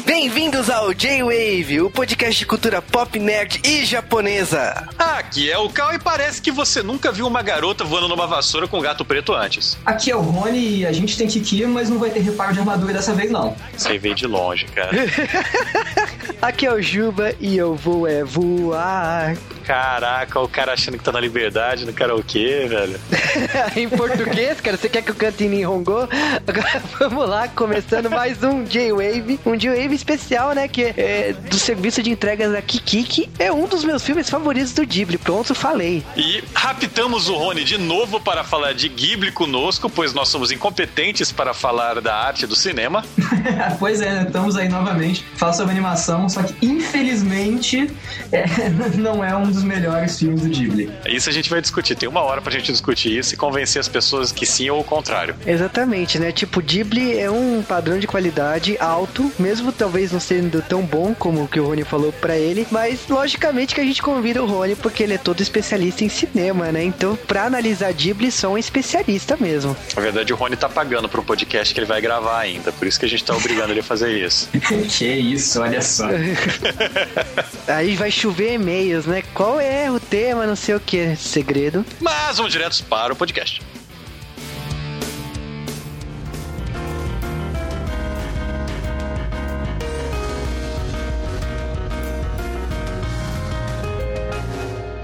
Bem-vindos ao J-Wave, o podcast de cultura pop, nerd e japonesa. Aqui é o Cal e parece que você nunca viu uma garota voando numa vassoura com gato preto antes. Aqui é o Rony e a gente tem Kiki, mas não vai ter reparo de armadura dessa vez não. Você veio de longe, cara. Aqui é o Juba e eu vou é voar. Caraca, o cara achando que tá na liberdade no karaokê, velho. em português, cara, você quer que eu cante em Hongo? Agora vamos lá, começando mais um J-Wave. Um J-Wave especial, né? Que é do serviço de entregas da Kiki, que é um dos meus filmes favoritos do Ghibli. Pronto, falei. E raptamos o Rony de novo para falar de Ghibli conosco, pois nós somos incompetentes para falar da arte do cinema. pois é, estamos aí novamente. Fala sobre animação, só que infelizmente é, não é um dos melhores filmes do Ghibli. Isso a gente vai discutir. Tem uma hora pra gente discutir isso e convencer as pessoas que sim ou o contrário. Exatamente, né? Tipo, Ghibli é um padrão de qualidade alto, mesmo talvez não sendo tão bom como o que o Rony falou para ele, mas logicamente que a gente convida o Rony porque ele é todo especialista em cinema, né? Então, pra analisar Ghibli, sou um especialista mesmo. Na verdade, o Rony tá pagando pro podcast que ele vai gravar ainda, por isso que a gente tá obrigando ele a fazer isso. que isso, olha só. Aí vai chover e-mails, né? qual é o tema, não sei o que, segredo. Mas vamos direto para o podcast.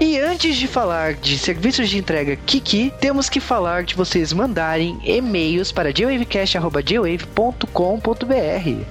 E antes de falar de serviços de entrega Kiki, temos que falar de vocês mandarem e-mails para jwavecast.jwave.com.br.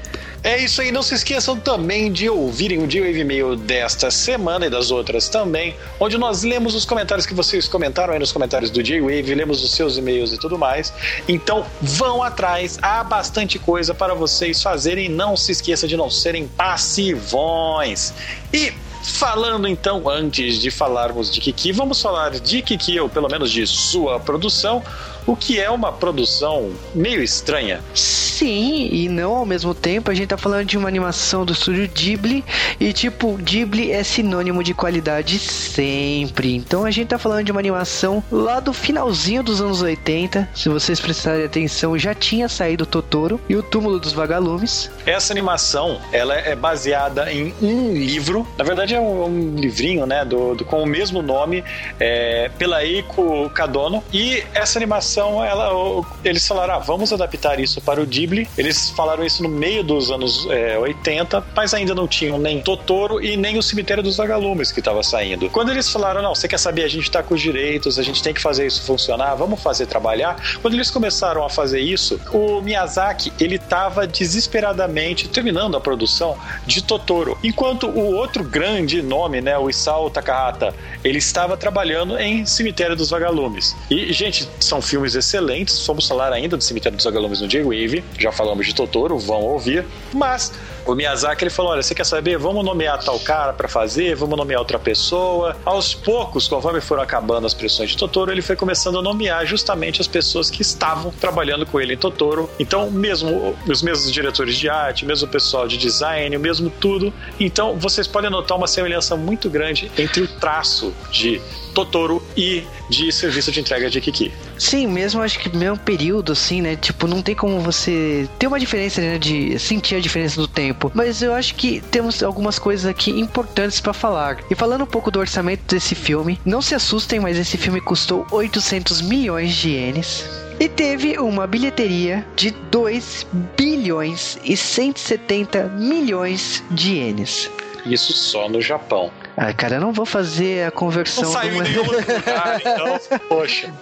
É isso aí, não se esqueçam também de ouvirem o J-Wave Mail desta semana e das outras também, onde nós lemos os comentários que vocês comentaram aí nos comentários do J-Wave, lemos os seus e-mails e tudo mais. Então vão atrás, há bastante coisa para vocês fazerem, não se esqueça de não serem passivões. E Falando então, antes de falarmos de Kiki, vamos falar de Kiki, ou pelo menos de sua produção, o que é uma produção meio estranha. Sim, e não ao mesmo tempo. A gente tá falando de uma animação do estúdio Ghibli e tipo, Ghibli é sinônimo de qualidade sempre. Então a gente tá falando de uma animação lá do finalzinho dos anos 80. Se vocês prestarem atenção, já tinha saído Totoro e o Túmulo dos Vagalumes. Essa animação, ela é baseada em um livro. Na verdade é um, um livrinho, né, do, do, com o mesmo nome, é, pela Eiko Kadono. E essa animação animação, ela, eles falaram, ah, vamos adaptar isso para o Ghibli. Eles falaram isso no meio dos anos é, 80, mas ainda não tinham nem Totoro e nem o Cemitério dos Vagalumes que estava saindo. Quando eles falaram, não, você quer saber, a gente está com os direitos, a gente tem que fazer isso funcionar, vamos fazer trabalhar. Quando eles começaram a fazer isso, o Miyazaki, ele estava desesperadamente terminando a produção de Totoro, enquanto o outro grande nome, né, o Isao Takahata, ele estava trabalhando em Cemitério dos Vagalumes. E, gente, são filmes filmes excelentes. Vamos falar ainda do Cemitério dos Vagalumes no J-Wave. Já falamos de Totoro, vão ouvir. Mas o Miyazaki ele falou: olha, você quer saber? Vamos nomear tal cara para fazer, vamos nomear outra pessoa. Aos poucos, conforme foram acabando as pressões de Totoro, ele foi começando a nomear justamente as pessoas que estavam trabalhando com ele em Totoro. Então, mesmo os mesmos diretores de arte, mesmo o pessoal de design, o mesmo tudo. Então, vocês podem notar uma semelhança muito grande entre o traço de Totoro e de serviço de entrega de Kiki. Sim, mesmo acho que mesmo período, assim, né? Tipo, não tem como você ter uma diferença, né? De sentir a diferença do tempo. Mas eu acho que temos algumas coisas aqui importantes para falar. E falando um pouco do orçamento desse filme, não se assustem, mas esse filme custou 800 milhões de ienes e teve uma bilheteria de 2 bilhões e 170 milhões de ienes. Isso só no Japão. Ah, cara, eu não vou fazer a conversão. Não saiu nenhum lugar, então, poxa.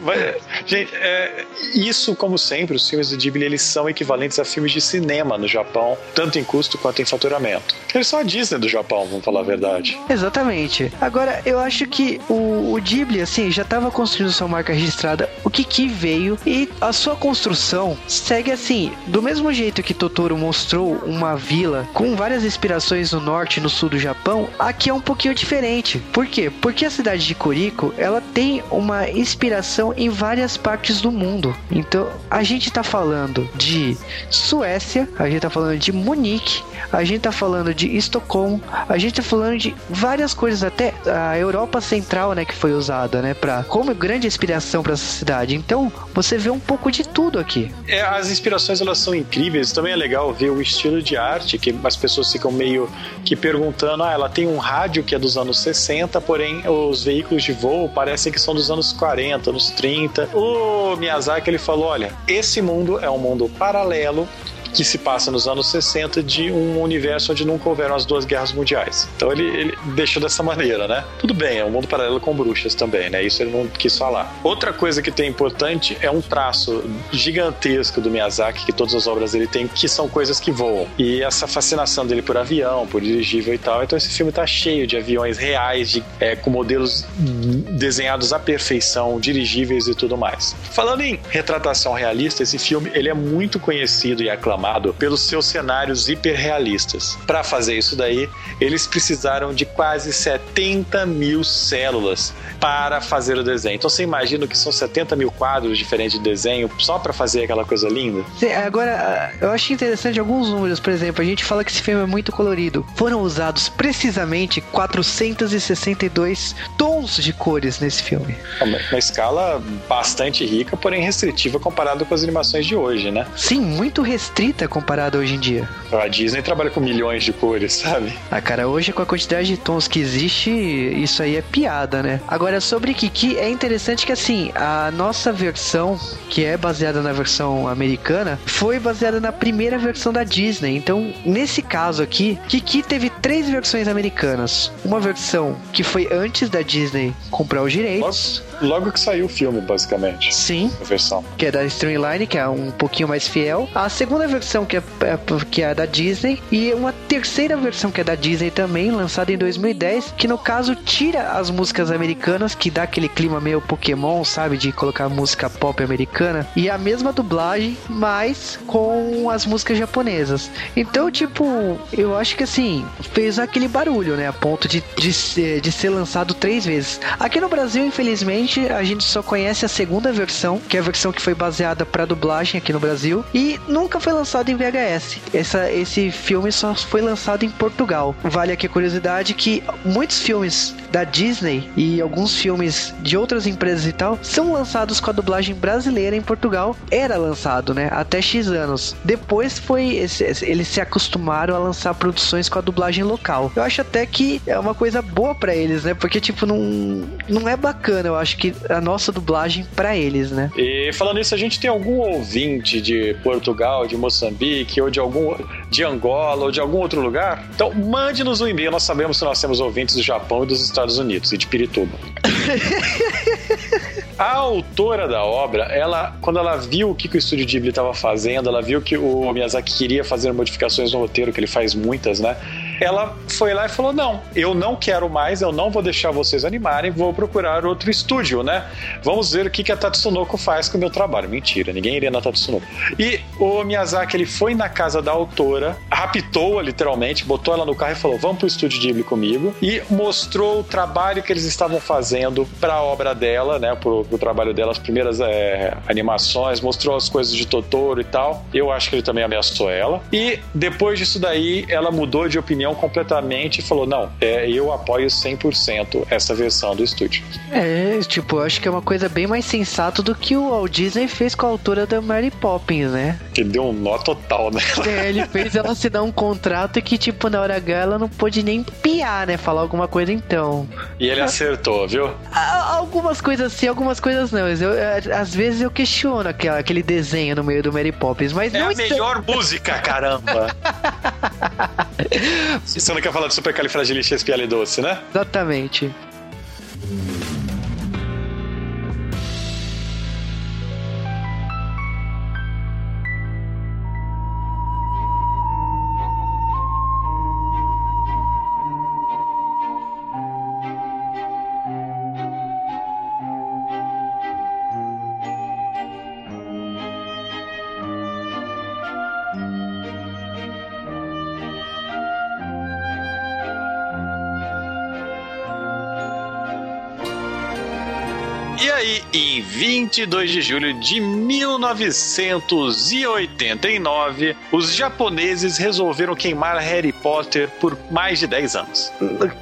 Mas, gente, é, isso, como sempre, os filmes do Ghibli eles são equivalentes a filmes de cinema no Japão, tanto em custo quanto em faturamento. Eles são a Disney do Japão, vamos falar a verdade. Exatamente. Agora, eu acho que o, o Ghibli, assim, já estava construindo sua marca registrada, o Kiki veio e a sua construção segue assim, do mesmo jeito que Totoro mostrou uma vila com várias inspirações no norte e no sul do Japão, aqui é um pouquinho diferente. Por quê? Porque a cidade de Corico, ela tem uma inspiração em várias partes do mundo. Então, a gente tá falando de Suécia, a gente tá falando de Munique, a gente tá falando de Estocolmo, a gente tá falando de várias coisas, até a Europa Central, né, que foi usada, né, para como grande inspiração para essa cidade. Então, você vê um pouco de tudo aqui. É, as inspirações elas são incríveis. Também é legal ver o estilo de arte que as pessoas ficam meio que perguntando, ah, ela tem um rádio que é dos anos 60, porém os veículos de voo parecem que são dos anos 40, anos 30. O Miyazaki ele falou, olha, esse mundo é um mundo paralelo que se passa nos anos 60 de um universo onde nunca houveram as duas guerras mundiais. Então ele, ele deixou dessa maneira, né? Tudo bem, é um mundo paralelo com bruxas também, né? Isso ele não quis falar. Outra coisa que tem importante é um traço gigantesco do Miyazaki, que todas as obras dele têm, que são coisas que voam. E essa fascinação dele por avião, por dirigível e tal. Então esse filme tá cheio de aviões reais, de, é, com modelos desenhados à perfeição, dirigíveis e tudo mais. Falando em retratação realista, esse filme ele é muito conhecido e aclamado aclamado pelos seus cenários hiperrealistas. Para fazer isso daí, eles precisaram de quase 70 mil células para fazer o desenho. Então você imagina que são 70 mil quadros diferentes de desenho só para fazer aquela coisa linda? Agora, eu acho interessante alguns números, por exemplo, a gente fala que esse filme é muito colorido. Foram usados precisamente 462 tons de cores nesse filme. Uma escala bastante rica, porém restritiva comparado com as animações de hoje, né? Sim, muito restrita comparado hoje em dia. A Disney trabalha com milhões de cores, sabe? Ah, cara, hoje com a quantidade de tons que existe, isso aí é piada, né? Agora, sobre Kiki, é interessante que assim, a nossa versão, que é baseada na versão americana, foi baseada na primeira versão da Disney. Então, nesse caso aqui, Kiki teve três versões americanas. Uma versão que foi antes da Disney comprar os direitos. Logo, logo que saiu o filme, basicamente. Sim. A versão. Que é da Streamline, que é um pouquinho mais fiel. A segunda versão versão que é, é, que é da Disney e uma terceira versão que é da Disney também, lançada em 2010, que no caso tira as músicas americanas, que dá aquele clima meio Pokémon, sabe? De colocar música pop americana, e a mesma dublagem, mas com as músicas japonesas. Então, tipo, eu acho que assim, fez aquele barulho, né? A ponto de, de, ser, de ser lançado três vezes. Aqui no Brasil, infelizmente, a gente só conhece a segunda versão, que é a versão que foi baseada para dublagem aqui no Brasil, e nunca foi lançado em VHS. Essa, esse filme só foi lançado em Portugal. Vale aqui a curiosidade que muitos filmes da Disney e alguns filmes de outras empresas e tal são lançados com a dublagem brasileira em Portugal. Era lançado, né? Até X anos. Depois foi. Eles se acostumaram a lançar produções com a dublagem local. Eu acho até que é uma coisa boa para eles, né? Porque, tipo, não, não é bacana, eu acho que a nossa dublagem para eles, né? E falando nisso, a gente tem algum ouvinte de Portugal, de Moçambique? Moçambique, ou de algum de Angola, ou de algum outro lugar, então mande-nos um e-mail. Nós sabemos que nós temos ouvintes do Japão e dos Estados Unidos e de Pirituba. A autora da obra, ela, quando ela viu o que, que o estúdio Ghibli estava fazendo, ela viu que o Miyazaki queria fazer modificações no roteiro, que ele faz muitas, né? Ela foi lá e falou: Não, eu não quero mais, eu não vou deixar vocês animarem, vou procurar outro estúdio, né? Vamos ver o que, que a Tatsunoko faz com o meu trabalho. Mentira, ninguém iria na Tatsunoko. E o Miyazaki ele foi na casa da autora, raptou-a literalmente, botou ela no carro e falou: Vamos pro estúdio Ghibli comigo. E mostrou o trabalho que eles estavam fazendo para a obra dela, né? Pro, pro trabalho dela, as primeiras é, animações, mostrou as coisas de Totoro e tal. Eu acho que ele também ameaçou ela. E depois disso daí, ela mudou de opinião opinião completamente e falou: não, é, eu apoio 100% essa versão do estúdio. É, tipo, eu acho que é uma coisa bem mais sensata do que o Walt Disney fez com a autora da Mary Poppins, né? Que deu um nó total nela. É, ele fez ela assinar um contrato que, tipo, na hora H ela não pôde nem piar, né? Falar alguma coisa então. E ele acertou, viu? Algumas coisas sim, algumas coisas não. Eu, às vezes eu questiono aquele, aquele desenho no meio do Mary Poppins, mas é não. É a melhor música, caramba! Você não quer falar de supercalifragilisticexpialidocious, né? Exatamente. 22 de julho de 1989, os japoneses resolveram queimar Harry Potter por mais de 10 anos.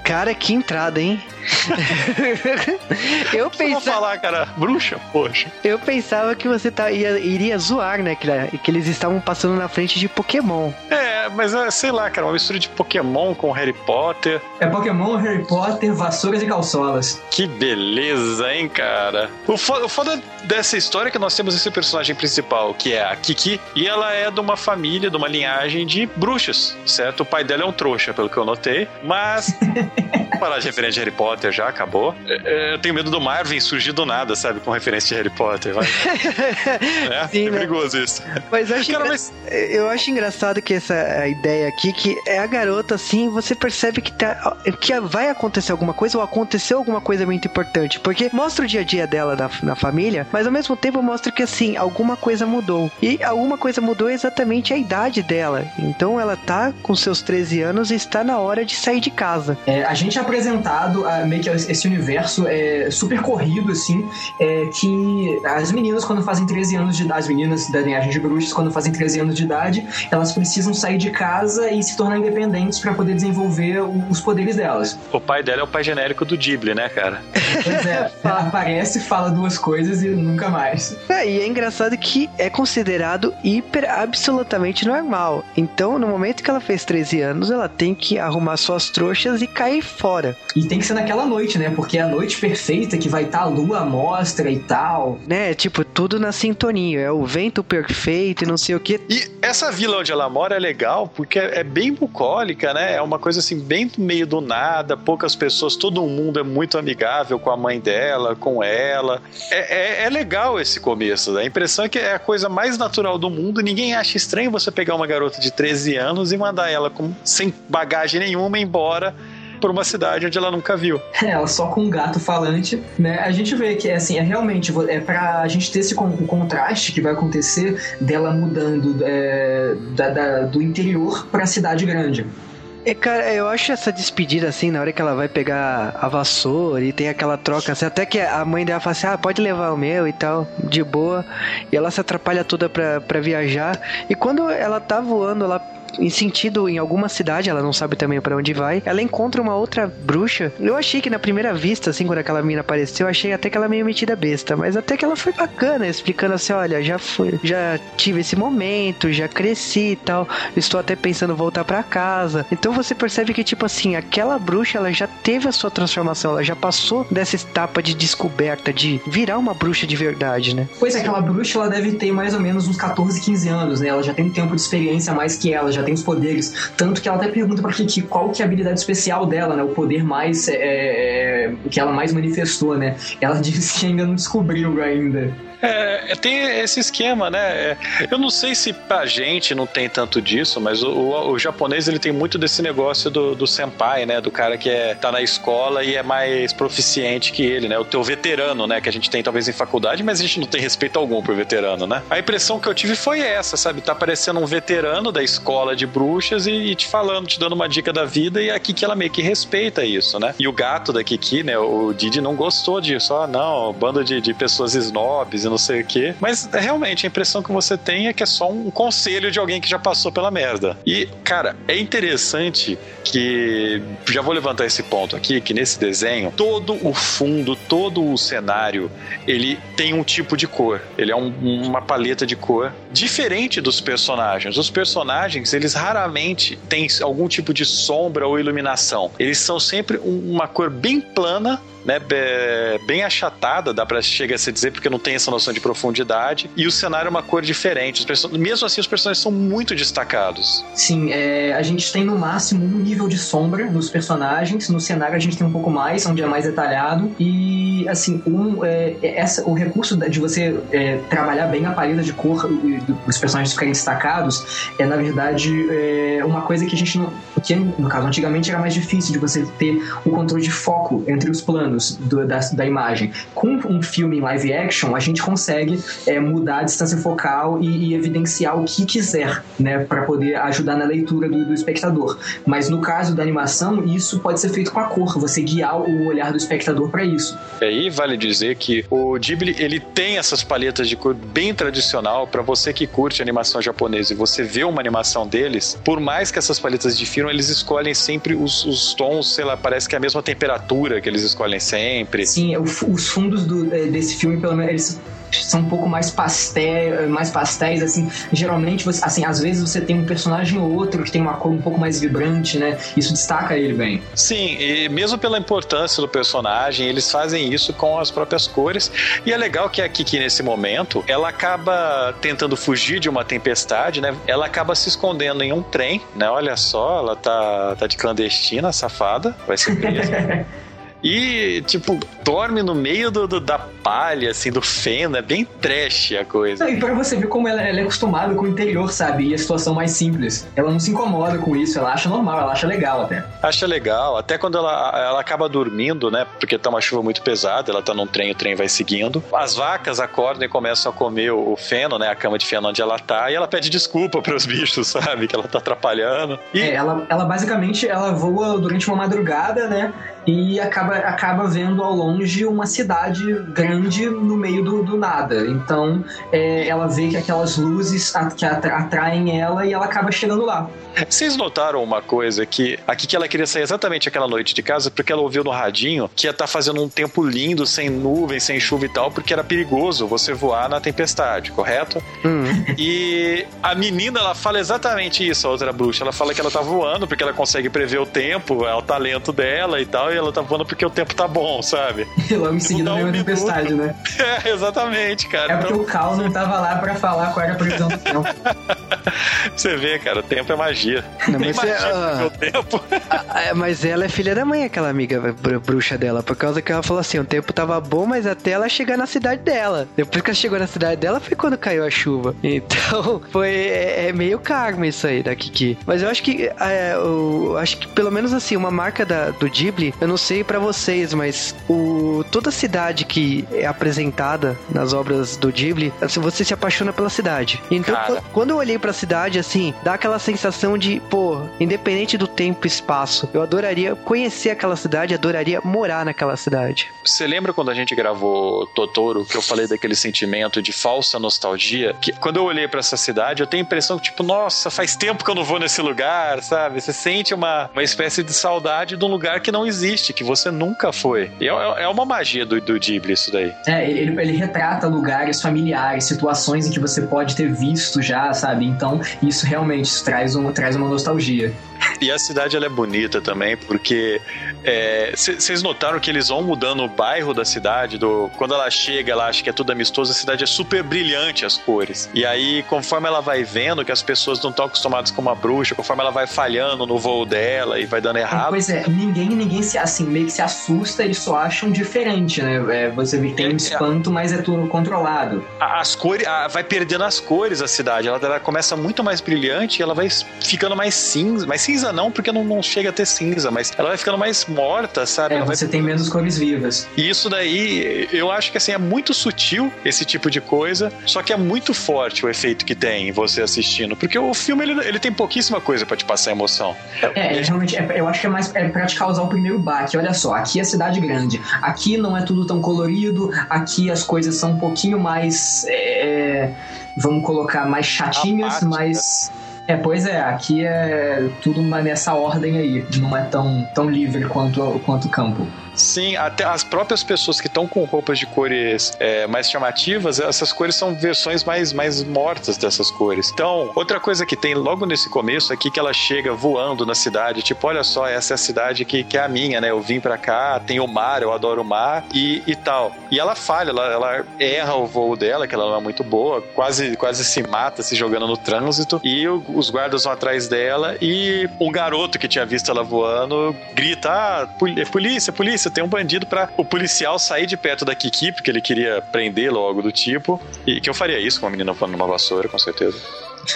Cara, que entrada, hein? eu pensava. falar, cara, bruxa, poxa. Eu pensava que você tá, ia, iria zoar, né? Que, que eles estavam passando na frente de Pokémon. É, mas é, sei lá, cara, uma mistura de Pokémon com Harry Potter. É Pokémon, Harry Potter, vassouras e calçolas. Que beleza, hein, cara? O foda, o foda dessa história é que nós temos esse personagem principal, que é a Kiki, e ela é de uma família, de uma linhagem de bruxas, certo? O pai dela é um trouxa, pelo que eu notei, mas. parar de referência de Harry Potter já, acabou. É, é, eu tenho medo do Marvin surgir do nada, sabe? Com referência de Harry Potter. Vai. é, Sim, é né? perigoso isso. Mas eu acho, Cara, mas... eu acho engraçado que essa ideia aqui, que é a garota, assim, você percebe que, tá, que vai acontecer alguma coisa ou aconteceu alguma coisa muito importante. Porque mostra o dia a dia dela na, na família, mas ao mesmo tempo mostra que, assim, alguma coisa mudou. E alguma coisa mudou exatamente a idade dela. Então ela tá com seus 13 anos e está na hora de sair de casa. É, a gente apresentado a, meio que esse universo é, super corrido, assim, é, que as meninas, quando fazem 13 anos de idade, as meninas da linhagem de bruxas, quando fazem 13 anos de idade, elas precisam sair de casa e se tornar independentes para poder desenvolver os poderes delas. O pai dela é o pai genérico do Ghibli, né, cara? Pois é, aparece, fala duas coisas e nunca mais. É, e é engraçado que é considerado hiper absolutamente normal. Então, no momento que ela fez 13 anos, ela tem que arrumar suas trouxas e cair fora. E tem que ser naquela noite, né? Porque é a noite perfeita que vai estar tá a lua à mostra e tal. Né? Tipo, tudo na sintonia. É o vento perfeito e não sei o que. E essa vila onde ela mora é legal porque é bem bucólica, né? É uma coisa assim, bem no meio do nada, poucas pessoas, todo mundo é muito amigável com a mãe dela, com ela. É, é, é legal esse começo. Né? A impressão é que é a coisa mais natural do mundo. Ninguém acha estranho você pegar uma garota de 13 anos e mandar ela com, sem bagagem nenhuma embora por uma cidade onde ela nunca viu. É, ela só com um gato falante, né? A gente vê que, assim, é realmente, é pra gente ter esse contraste que vai acontecer dela mudando é, da, da, do interior pra cidade grande. É, cara, eu acho essa despedida assim, na hora que ela vai pegar a vassoura e tem aquela troca, assim, até que a mãe dela fala assim: ah, pode levar o meu e tal, de boa. E ela se atrapalha toda pra, pra viajar. E quando ela tá voando lá em sentido em alguma cidade, ela não sabe também para onde vai. Ela encontra uma outra bruxa. Eu achei que na primeira vista, assim, quando aquela mina apareceu, eu achei até que ela meio metida besta, mas até que ela foi bacana, explicando assim, olha, já fui, já tive esse momento, já cresci e tal. Estou até pensando voltar para casa. Então você percebe que tipo assim, aquela bruxa, ela já teve a sua transformação, ela já passou dessa etapa de descoberta de virar uma bruxa de verdade, né? Pois é, aquela bruxa ela deve ter mais ou menos uns 14, 15 anos, né? Ela já tem tempo de experiência mais que ela, já já tem os poderes. Tanto que ela até pergunta pra Kiki qual que é a habilidade especial dela, né? O poder mais. É, é, que ela mais manifestou, né? Ela disse que ainda não descobriu ainda. É, tem esse esquema, né? É, eu não sei se pra gente não tem tanto disso, mas o, o, o japonês ele tem muito desse negócio do, do, senpai, né? Do cara que é, tá na escola e é mais proficiente que ele, né? O teu veterano, né? Que a gente tem talvez em faculdade, mas a gente não tem respeito algum pro veterano, né? A impressão que eu tive foi essa, sabe? Tá parecendo um veterano da escola de bruxas e, e te falando, te dando uma dica da vida e aqui que ela meio que respeita isso, né? E o gato da Kiki, né? O Didi não gostou disso. Ah, não, bando de, de pessoas snobs e não sei o quê. Mas realmente a impressão que você tem é que é só um conselho de alguém que já passou pela merda. E, cara, é interessante que. Já vou levantar esse ponto aqui, que nesse desenho, todo o fundo, todo o cenário, ele tem um tipo de cor. Ele é um, uma paleta de cor diferente dos personagens. Os personagens, eles raramente têm algum tipo de sombra ou iluminação. Eles são sempre uma cor bem plana né, bem achatada, dá para chegar a se dizer, porque não tem essa noção de profundidade. E o cenário é uma cor diferente. Mesmo assim, os personagens são muito destacados. Sim, é, a gente tem no máximo um nível de sombra nos personagens. No cenário a gente tem um pouco mais, onde é mais detalhado. E, assim, um, é, essa, o recurso de você é, trabalhar bem a paleta de cor dos personagens ficarem destacados é, na verdade, é, uma coisa que a gente não. Que, no caso, antigamente era mais difícil de você ter o controle de foco entre os planos do, da, da imagem. Com um filme em live action, a gente consegue é, mudar a distância focal e, e, evidenciar o que quiser, né, para poder ajudar na leitura do, do, espectador. Mas no caso da animação, isso pode ser feito com a cor, você guiar o olhar do espectador para isso. É, aí, vale dizer que o Ghibli, ele tem essas palhetas de cor bem tradicional para você que curte animação japonesa e você vê uma animação deles, por mais que essas palhetas difiram, eles escolhem sempre os, os tons, sei lá, parece que é a mesma temperatura que eles escolhem sempre. Sim, os fundos do, eh, desse filme, pelo menos, eles são um pouco mais pastel, mais pastéis, assim. Geralmente, você, assim, às vezes você tem um personagem ou outro que tem uma cor um pouco mais vibrante, né? Isso destaca ele bem. Sim, e mesmo pela importância do personagem, eles fazem isso com as próprias cores. E é legal que a Kiki, nesse momento, ela acaba tentando fugir de uma tempestade, né? Ela acaba se escondendo em um trem, né? Olha só, ela tá, tá de clandestina, safada, vai ser presa. E, tipo, dorme no meio do, do, da palha, assim, do feno. É bem trash a coisa. e pra você ver como ela, ela, é acostumada com o interior, sabe? E a situação mais simples. Ela não se incomoda com isso, ela acha normal, ela acha legal até. Acha legal. Até quando ela, ela acaba dormindo, né? Porque tá uma chuva muito pesada, ela tá num trem, o trem vai seguindo. As vacas acordam e começam a comer o feno, né? A cama de feno onde ela tá. E ela pede desculpa pros bichos, sabe? Que ela tá atrapalhando. E... É, ela, ela basicamente ela voa durante uma madrugada, né? E acaba, acaba vendo ao longe uma cidade grande no meio do, do nada. Então é, ela vê que aquelas luzes que atraem ela e ela acaba chegando lá. Vocês notaram uma coisa que aqui que ela queria sair exatamente aquela noite de casa porque ela ouviu no radinho que ia estar tá fazendo um tempo lindo, sem nuvens, sem chuva e tal, porque era perigoso você voar na tempestade, correto? Hum. E a menina ela fala exatamente isso, a outra bruxa. Ela fala que ela tá voando porque ela consegue prever o tempo, é o talento dela e tal, e ela tá voando porque o tempo tá bom, sabe? E logo em seguida veio um a tempestade, né? É, exatamente, cara. É porque então... o Cal não tava lá pra falar qual era a previsão do tempo. Você vê, cara, o tempo é magia. Não, mas, magia é, uh, tempo. Uh, mas ela é filha da mãe, aquela amiga bruxa dela, por causa que ela falou assim: o tempo tava bom, mas até ela chegar na cidade dela. Depois que ela chegou na cidade dela foi quando caiu a chuva. Então, foi é, é meio karma isso aí da Kiki. Mas eu acho que é, eu acho que pelo menos assim, uma marca da, do Ghibli, eu não sei para vocês, mas o, toda cidade que é apresentada nas obras do Ghibli, assim, você se apaixona pela cidade. Então, Cara. quando eu olhei pra cidade, assim, dá aquela sensação de, pô, independente do tempo e espaço, eu adoraria conhecer aquela cidade, adoraria morar naquela cidade. Você lembra quando a gente gravou Totoro, que eu falei daquele sentimento de falsa nostalgia? Que quando eu olhei para essa cidade, eu tenho a impressão que, tipo, nossa, faz tempo que eu não vou nesse lugar, sabe? Você sente uma, uma espécie de saudade de um lugar que não existe, que você nunca foi. E é, é uma magia do, do Ghibli isso daí. É, ele, ele retrata lugares familiares, situações em que você pode ter visto já, sabe? Então, isso realmente traz, um, traz uma nostalgia. E a cidade ela é bonita também, porque vocês é, notaram que eles vão mudando o bairro da cidade, do, quando ela chega, ela acha que é tudo amistoso, a cidade é super brilhante as cores. E aí, conforme ela vai vendo que as pessoas não estão acostumadas com uma bruxa, conforme ela vai falhando no voo dela e vai dando errado. Pois é, ninguém, ninguém se assim, meio que se assusta, eles só acham diferente, né? É, você vê que tem um é, espanto, mas é tudo controlado. As cores, vai perdendo as cores a cidade, ela, ela começa muito mais brilhante e ela vai ficando mais cinza, mais cinza não, porque não, não chega a ter cinza, mas ela vai ficando mais morta, sabe? É, você vai... tem menos cores vivas. E isso daí, eu acho que assim, é muito sutil esse tipo de coisa, só que é muito forte o efeito que tem em você assistindo, porque o filme ele, ele tem pouquíssima coisa para te passar emoção. É, é realmente, é, eu acho que é mais é pra te causar o primeiro baque. Olha só, aqui é cidade grande, aqui não é tudo tão colorido, aqui as coisas são um pouquinho mais. É, vamos colocar mais chatinhas, mais é, pois é, aqui é tudo nessa ordem aí, não é tão, tão livre quanto, quanto o campo. Sim, até as próprias pessoas que estão com roupas de cores é, mais chamativas, essas cores são versões mais, mais mortas dessas cores. Então, outra coisa que tem logo nesse começo aqui que ela chega voando na cidade, tipo, olha só, essa é a cidade que, que é a minha, né? Eu vim pra cá, tem o mar, eu adoro o mar e, e tal. E ela falha, ela, ela erra o voo dela, que ela não é muito boa, quase, quase se mata se jogando no trânsito, e o, os guardas vão atrás dela e um garoto que tinha visto ela voando grita: Ah, polícia, polícia polícia, tem um bandido para o policial sair de perto da Kiki, porque ele queria prendê-lo ou algo do tipo. E que eu faria isso com uma menina voando numa vassoura, com certeza.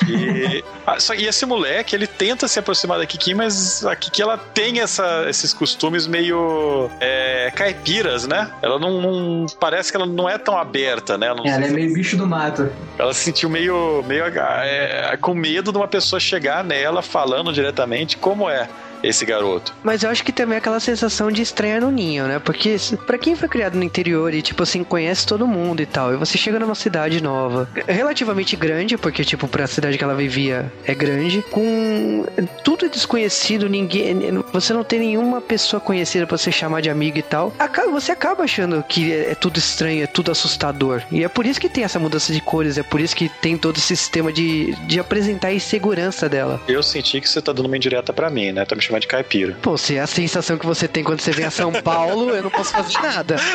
E, só, e esse moleque, ele tenta se aproximar da Kiki, mas a Kiki ela tem essa, esses costumes meio é, caipiras, né? Ela não, não, Parece que ela não é tão aberta, né? Ela, ela é meio bicho do mato. Ela se sentiu meio, meio é, com medo de uma pessoa chegar nela falando diretamente como é esse garoto. Mas eu acho que também é aquela sensação de estranha no ninho, né? Porque para quem foi criado no interior e, tipo assim, conhece todo mundo e tal, e você chega numa cidade nova, relativamente grande, porque, tipo, pra cidade que ela vivia é grande, com tudo desconhecido, ninguém. Você não tem nenhuma pessoa conhecida pra você chamar de amigo e tal. Você acaba achando que é, é tudo estranho, é tudo assustador. E é por isso que tem essa mudança de cores, é por isso que tem todo esse sistema de, de apresentar a insegurança dela. Eu senti que você tá dando uma indireta pra mim, né? Tá me chamando de caipira. Pô, se é a sensação que você tem quando você vem a São Paulo, eu não posso fazer nada.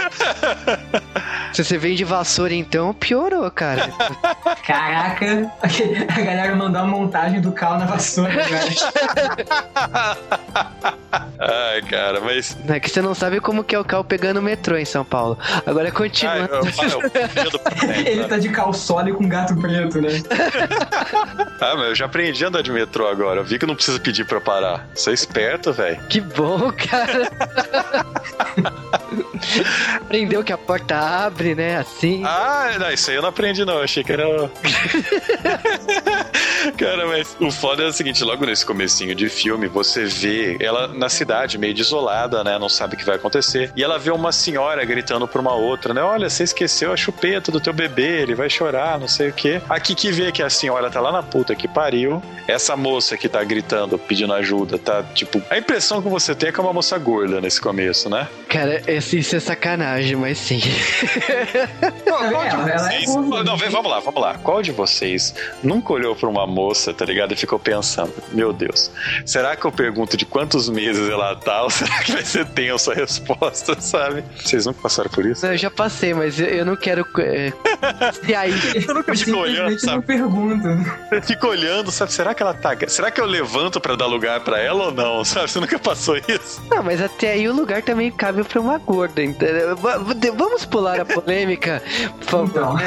Se você vem de vassoura, então, piorou, cara. Caraca, a galera mandou a montagem do carro na vassoura, cara. Ai, cara, mas. É que você não sabe como que é o carro pegando o metrô em São Paulo. Agora continua. Ele tá de calçole com gato preto, né? ah, mas eu já aprendi a andar de metrô agora. Eu vi que não precisa pedir pra parar. Você é esperto, velho. Que bom, cara. Aprendeu que a porta abre, né? Assim. Ah, não, isso aí eu não aprendi, não. Eu achei que era. Cara, mas o foda é o seguinte: logo nesse comecinho de filme, você vê ela na cidade, meio desolada, né? Não sabe o que vai acontecer. E ela vê uma senhora gritando pra uma outra, né? Olha, você esqueceu a chupeta do teu bebê, ele vai chorar, não sei o quê. A Kiki vê que a senhora tá lá na puta que pariu. Essa moça que tá gritando, pedindo ajuda, tá tipo. A impressão que você tem é que é uma moça gorda nesse começo, né? Cara, isso é sacanagem, mas sim. Qual, qual de vocês... Não, vamos lá, vamos lá. Qual de vocês nunca olhou pra uma moça, tá ligado? E ficou pensando, meu Deus, será que eu pergunto de quantos meses ela tá ou será que vai ser tenso a resposta, sabe? Vocês nunca passaram por isso? eu já passei, mas eu não quero... É... e aí? Eu nunca fico olhando, sabe? Não pergunto. Eu fico olhando, sabe? Será que ela tá... Será que eu levanto pra dar lugar pra ela ou não, sabe? Você nunca passou isso? Não, mas até aí o lugar também cabe pra uma gorda, entendeu? Vamos pular a polêmica, por favor. Então,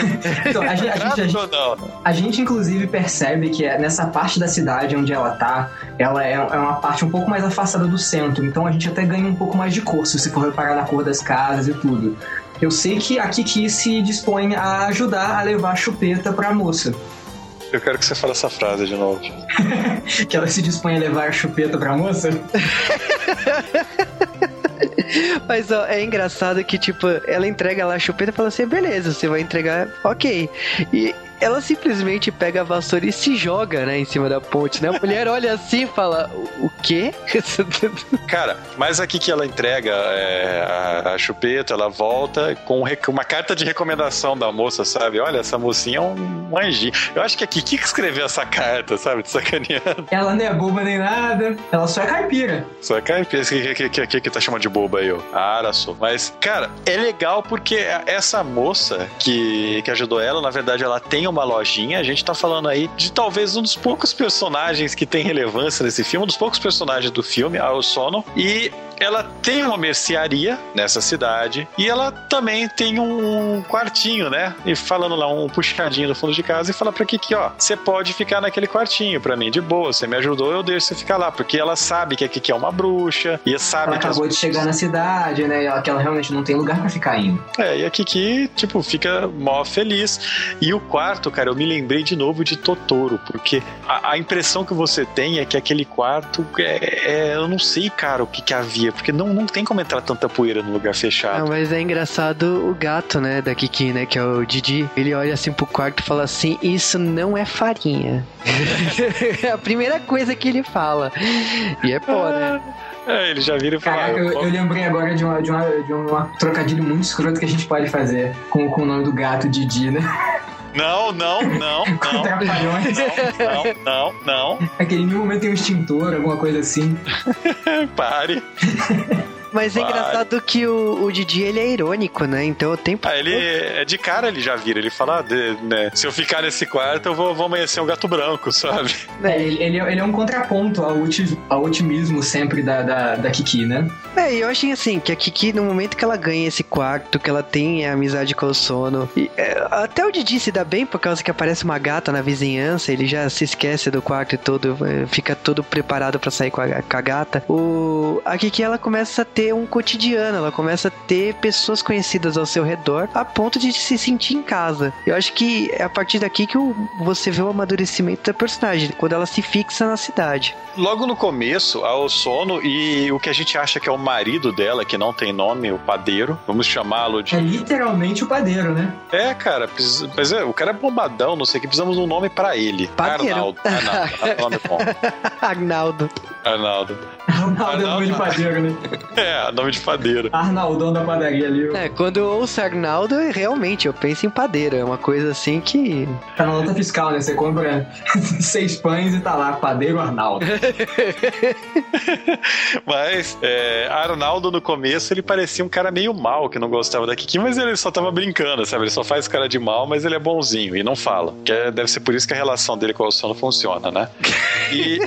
então a, gente, a, gente, a, gente, a gente, inclusive, percebe que é nessa parte da cidade onde ela tá, ela é, é uma parte um pouco mais afastada do centro. Então a gente até ganha um pouco mais de cor, se você for reparar na cor das casas e tudo. Eu sei que a Kiki se dispõe a ajudar a levar a chupeta pra moça. Eu quero que você fale essa frase de novo. que ela se dispõe a levar a chupeta pra moça? Mas ó, é engraçado que, tipo, ela entrega lá a chupeta e fala assim: beleza, você vai entregar, ok. E ela simplesmente pega a vassoura e se joga, né, em cima da ponte, né? A mulher olha assim e fala, o quê? Cara, mas aqui que ela entrega é, a, a, chupeta, ela volta com uma carta de recomendação da moça, sabe? Olha, essa mocinha é um anjinho. Eu acho que é Kiki que escreveu essa carta, sabe? De sacaneando. Ela não é boba nem nada, ela só é caipira. Só é caipira. O que, que, que, que, que tá chamando de boba aí, ó? Ah, Araço. Mas, cara, é legal porque essa moça que, que ajudou ela, na verdade, ela tem uma lojinha. A gente tá falando aí de talvez um dos poucos personagens que tem relevância nesse filme, um dos poucos personagens do filme, a Sono. E ela tem uma mercearia nessa cidade e ela também tem um quartinho, né? E falando lá, um puxadinho no fundo de casa e fala pra Kiki, ó, você pode ficar naquele quartinho pra mim, de boa, você me ajudou, eu deixo você ficar lá, porque ela sabe que a Kiki é uma bruxa e sabe ela que... acabou as... de chegar na cidade, né? Ela, que ela realmente não tem lugar pra ficar ainda. É, e a Kiki, tipo, fica mó feliz. E o quarto, cara, eu me lembrei de novo de Totoro, porque a, a impressão que você tem é que aquele quarto é, é eu não sei, cara, o que que havia porque não, não tem como entrar tanta poeira no lugar fechado. Não, mas é engraçado o gato, né, da Kiki, né, que é o Didi. Ele olha assim pro quarto e fala assim: Isso não é farinha. é a primeira coisa que ele fala. E é pó, né? É, ele já vira e fala. Caraca, eu, eu, lembrei agora de uma, de, uma, de uma trocadilho muito escroto que a gente pode fazer com, com o nome do gato Didi, né? Não, não, não, não. Trapalhões. Não, não, não, não. Aquele nenhum momento tem um extintor, alguma coisa assim. Pare. Mas é engraçado que o, o Didi, ele é irônico, né? Então o tempo... Ah, ele é de cara, ele já vira. Ele fala, ah, de, né, se eu ficar nesse quarto, eu vou, vou amanhecer um gato branco, sabe? É, ele, ele, ele é um contraponto ao, ao otimismo sempre da, da, da Kiki, né? É, eu achei assim, que a Kiki, no momento que ela ganha esse quarto, que ela tem a amizade com o sono, e, é, até o Didi se dá bem por causa que aparece uma gata na vizinhança, ele já se esquece do quarto e todo, é, fica todo preparado para sair com a, com a gata. O, a Kiki, ela começa a ter ter um cotidiano, ela começa a ter pessoas conhecidas ao seu redor a ponto de se sentir em casa. Eu acho que é a partir daqui que você vê o amadurecimento da personagem, quando ela se fixa na cidade. Logo no começo, a Sono e o que a gente acha que é o marido dela, que não tem nome, o padeiro, vamos chamá-lo de. É literalmente o padeiro, né? É, cara, mas é, o cara é bombadão, não sei o que, precisamos de um nome para ele. Padeiro. Arnaldo. Arnaldo. nome bom. Arnaldo. Arnaldo. Arnaldo é nome de padeiro, né? É, nome de padeiro. Arnaldão da padaria ali. É, quando eu ouço Arnaldo, realmente, eu penso em padeiro. É uma coisa assim que. Tá na nota fiscal, né? Você compra seis pães e tá lá, padeiro Arnaldo. mas é, Arnaldo no começo ele parecia um cara meio mal que não gostava da Kiki, mas ele só tava brincando, sabe? Ele só faz cara de mal, mas ele é bonzinho e não fala. Que é, deve ser por isso que a relação dele com o Alciano funciona, né? E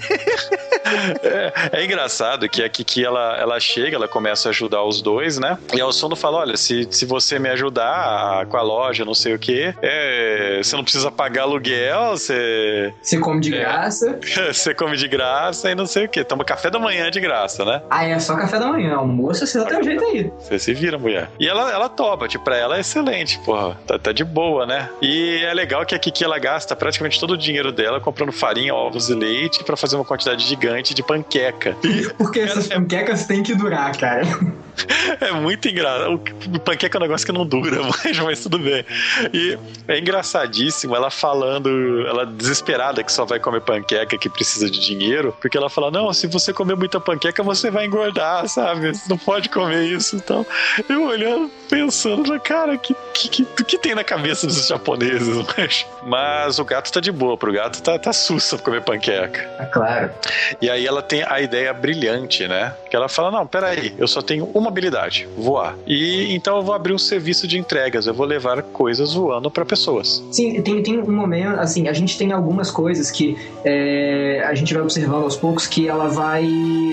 é, é, engraçado que a Kiki ela, ela chega, ela começa a ajudar os dois, né? E o Sono fala: olha, se, se você me ajudar com a loja, não sei o que, é, você não precisa pagar aluguel, você. Você come de é, graça. você come de graça e não sei o que. Toma café da manhã de graça, né? Ah, é só café da manhã. Almoço, você dá um jeito aí. Você se vira, mulher. E ela, ela topa, tipo, pra ela é excelente, porra. Tá, tá de boa, né? E é legal que a Kiki ela gasta praticamente todo o dinheiro dela comprando farinha, ovos e leite para fazer uma quantidade gigante de panqueca. Porque essas panquecas têm que durar, cara. É muito engraçado. O panqueca é um negócio que não dura, mas, mas tudo bem. E é engraçadíssimo ela falando, ela desesperada que só vai comer panqueca, que precisa de dinheiro, porque ela fala: Não, se você comer muita panqueca, você vai engordar, sabe? Você não pode comer isso. Então, eu olhando, pensando, cara, o que, que, que, que, tem na cabeça dos japoneses? Mas, mas o gato tá de boa, pro gato tá, tá sussa comer panqueca. É claro. E aí ela tem a ideia brilhante, né? Que ela fala: Não, peraí, eu só tenho uma habilidade, voar. E então eu vou abrir um serviço de entregas, eu vou levar coisas voando para pessoas. Sim, tem, tem um momento, assim, a gente tem algumas coisas que é, a gente vai observando aos poucos que ela vai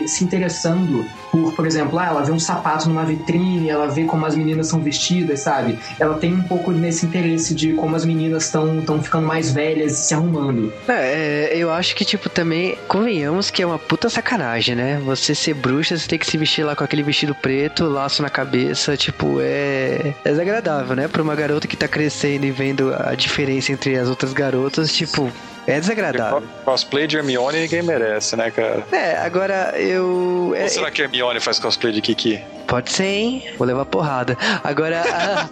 se interessando por, por exemplo, ah, ela vê um sapato numa vitrine, ela vê como as meninas são vestidas, sabe? Ela tem um pouco nesse interesse de como as meninas estão ficando mais velhas e se arrumando. É, eu acho que, tipo, também, convenhamos que é uma puta sacanagem, né? Você ser bruxa, você tem que se vestir lá com aquele vestido preto, laço na cabeça, tipo, é, é desagradável, né? Pra uma garota que tá crescendo e vendo a diferença entre as outras garotas, tipo, é desagradável. Cosplay de Hermione ninguém merece, né, cara? É, agora eu. Ou é, será que Hermione faz cosplay de Kiki? Pode ser, hein? Vou levar porrada. Agora, a,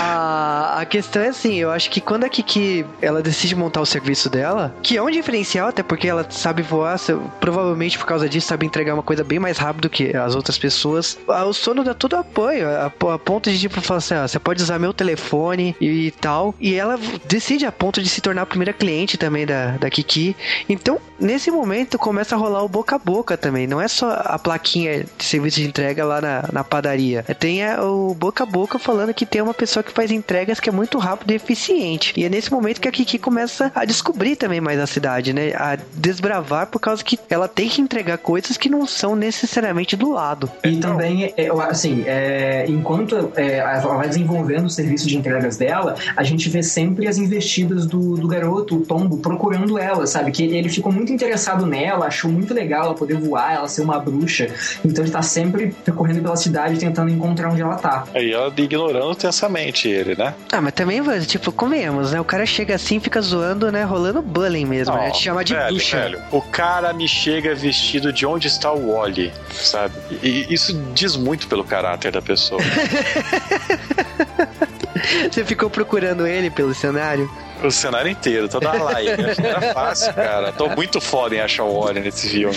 a, a, questão é assim, eu acho que quando a Kiki, ela decide montar o serviço dela, que é um diferencial, até porque ela sabe voar, provavelmente por causa disso sabe entregar uma coisa bem mais rápido que as outras pessoas, o sono dá todo apoio, a, a ponto de tipo falar assim, ah, você pode usar meu telefone e, e tal, e ela decide a ponto de se tornar a primeira cliente também da, da Kiki. Então, nesse momento começa a rolar o boca a boca também, não é só a plaquinha de serviço de entrega lá na, na padaria. Tem a, o boca a boca falando que tem uma pessoa que faz entregas que é muito rápido e eficiente. E é nesse momento que a Kiki começa a descobrir também mais a cidade, né? A desbravar por causa que ela tem que entregar coisas que não são necessariamente do lado. E também, é, assim, é, enquanto é, ela vai desenvolvendo o serviço de entregas dela, a gente vê sempre as investidas do, do garoto, o Tombo, procurando ela, sabe? Que ele ficou muito interessado nela, achou muito legal ela poder voar, ela ser uma bruxa. Então ele tá sempre correndo pela cidade tentando encontrar onde ela tá. Aí ela ignorando intensamente ele, né? Ah, mas também, tipo, comemos, né? O cara chega assim fica zoando, né? Rolando bullying mesmo, né? Te chama de velho, bruxa. Velho, o cara me chega vestido de onde está o Wally, sabe? E isso diz muito pelo caráter da pessoa. Você ficou procurando ele pelo cenário? O cenário inteiro, toda a live. Era fácil, cara. Tô muito foda em achar o Wally nesse filme.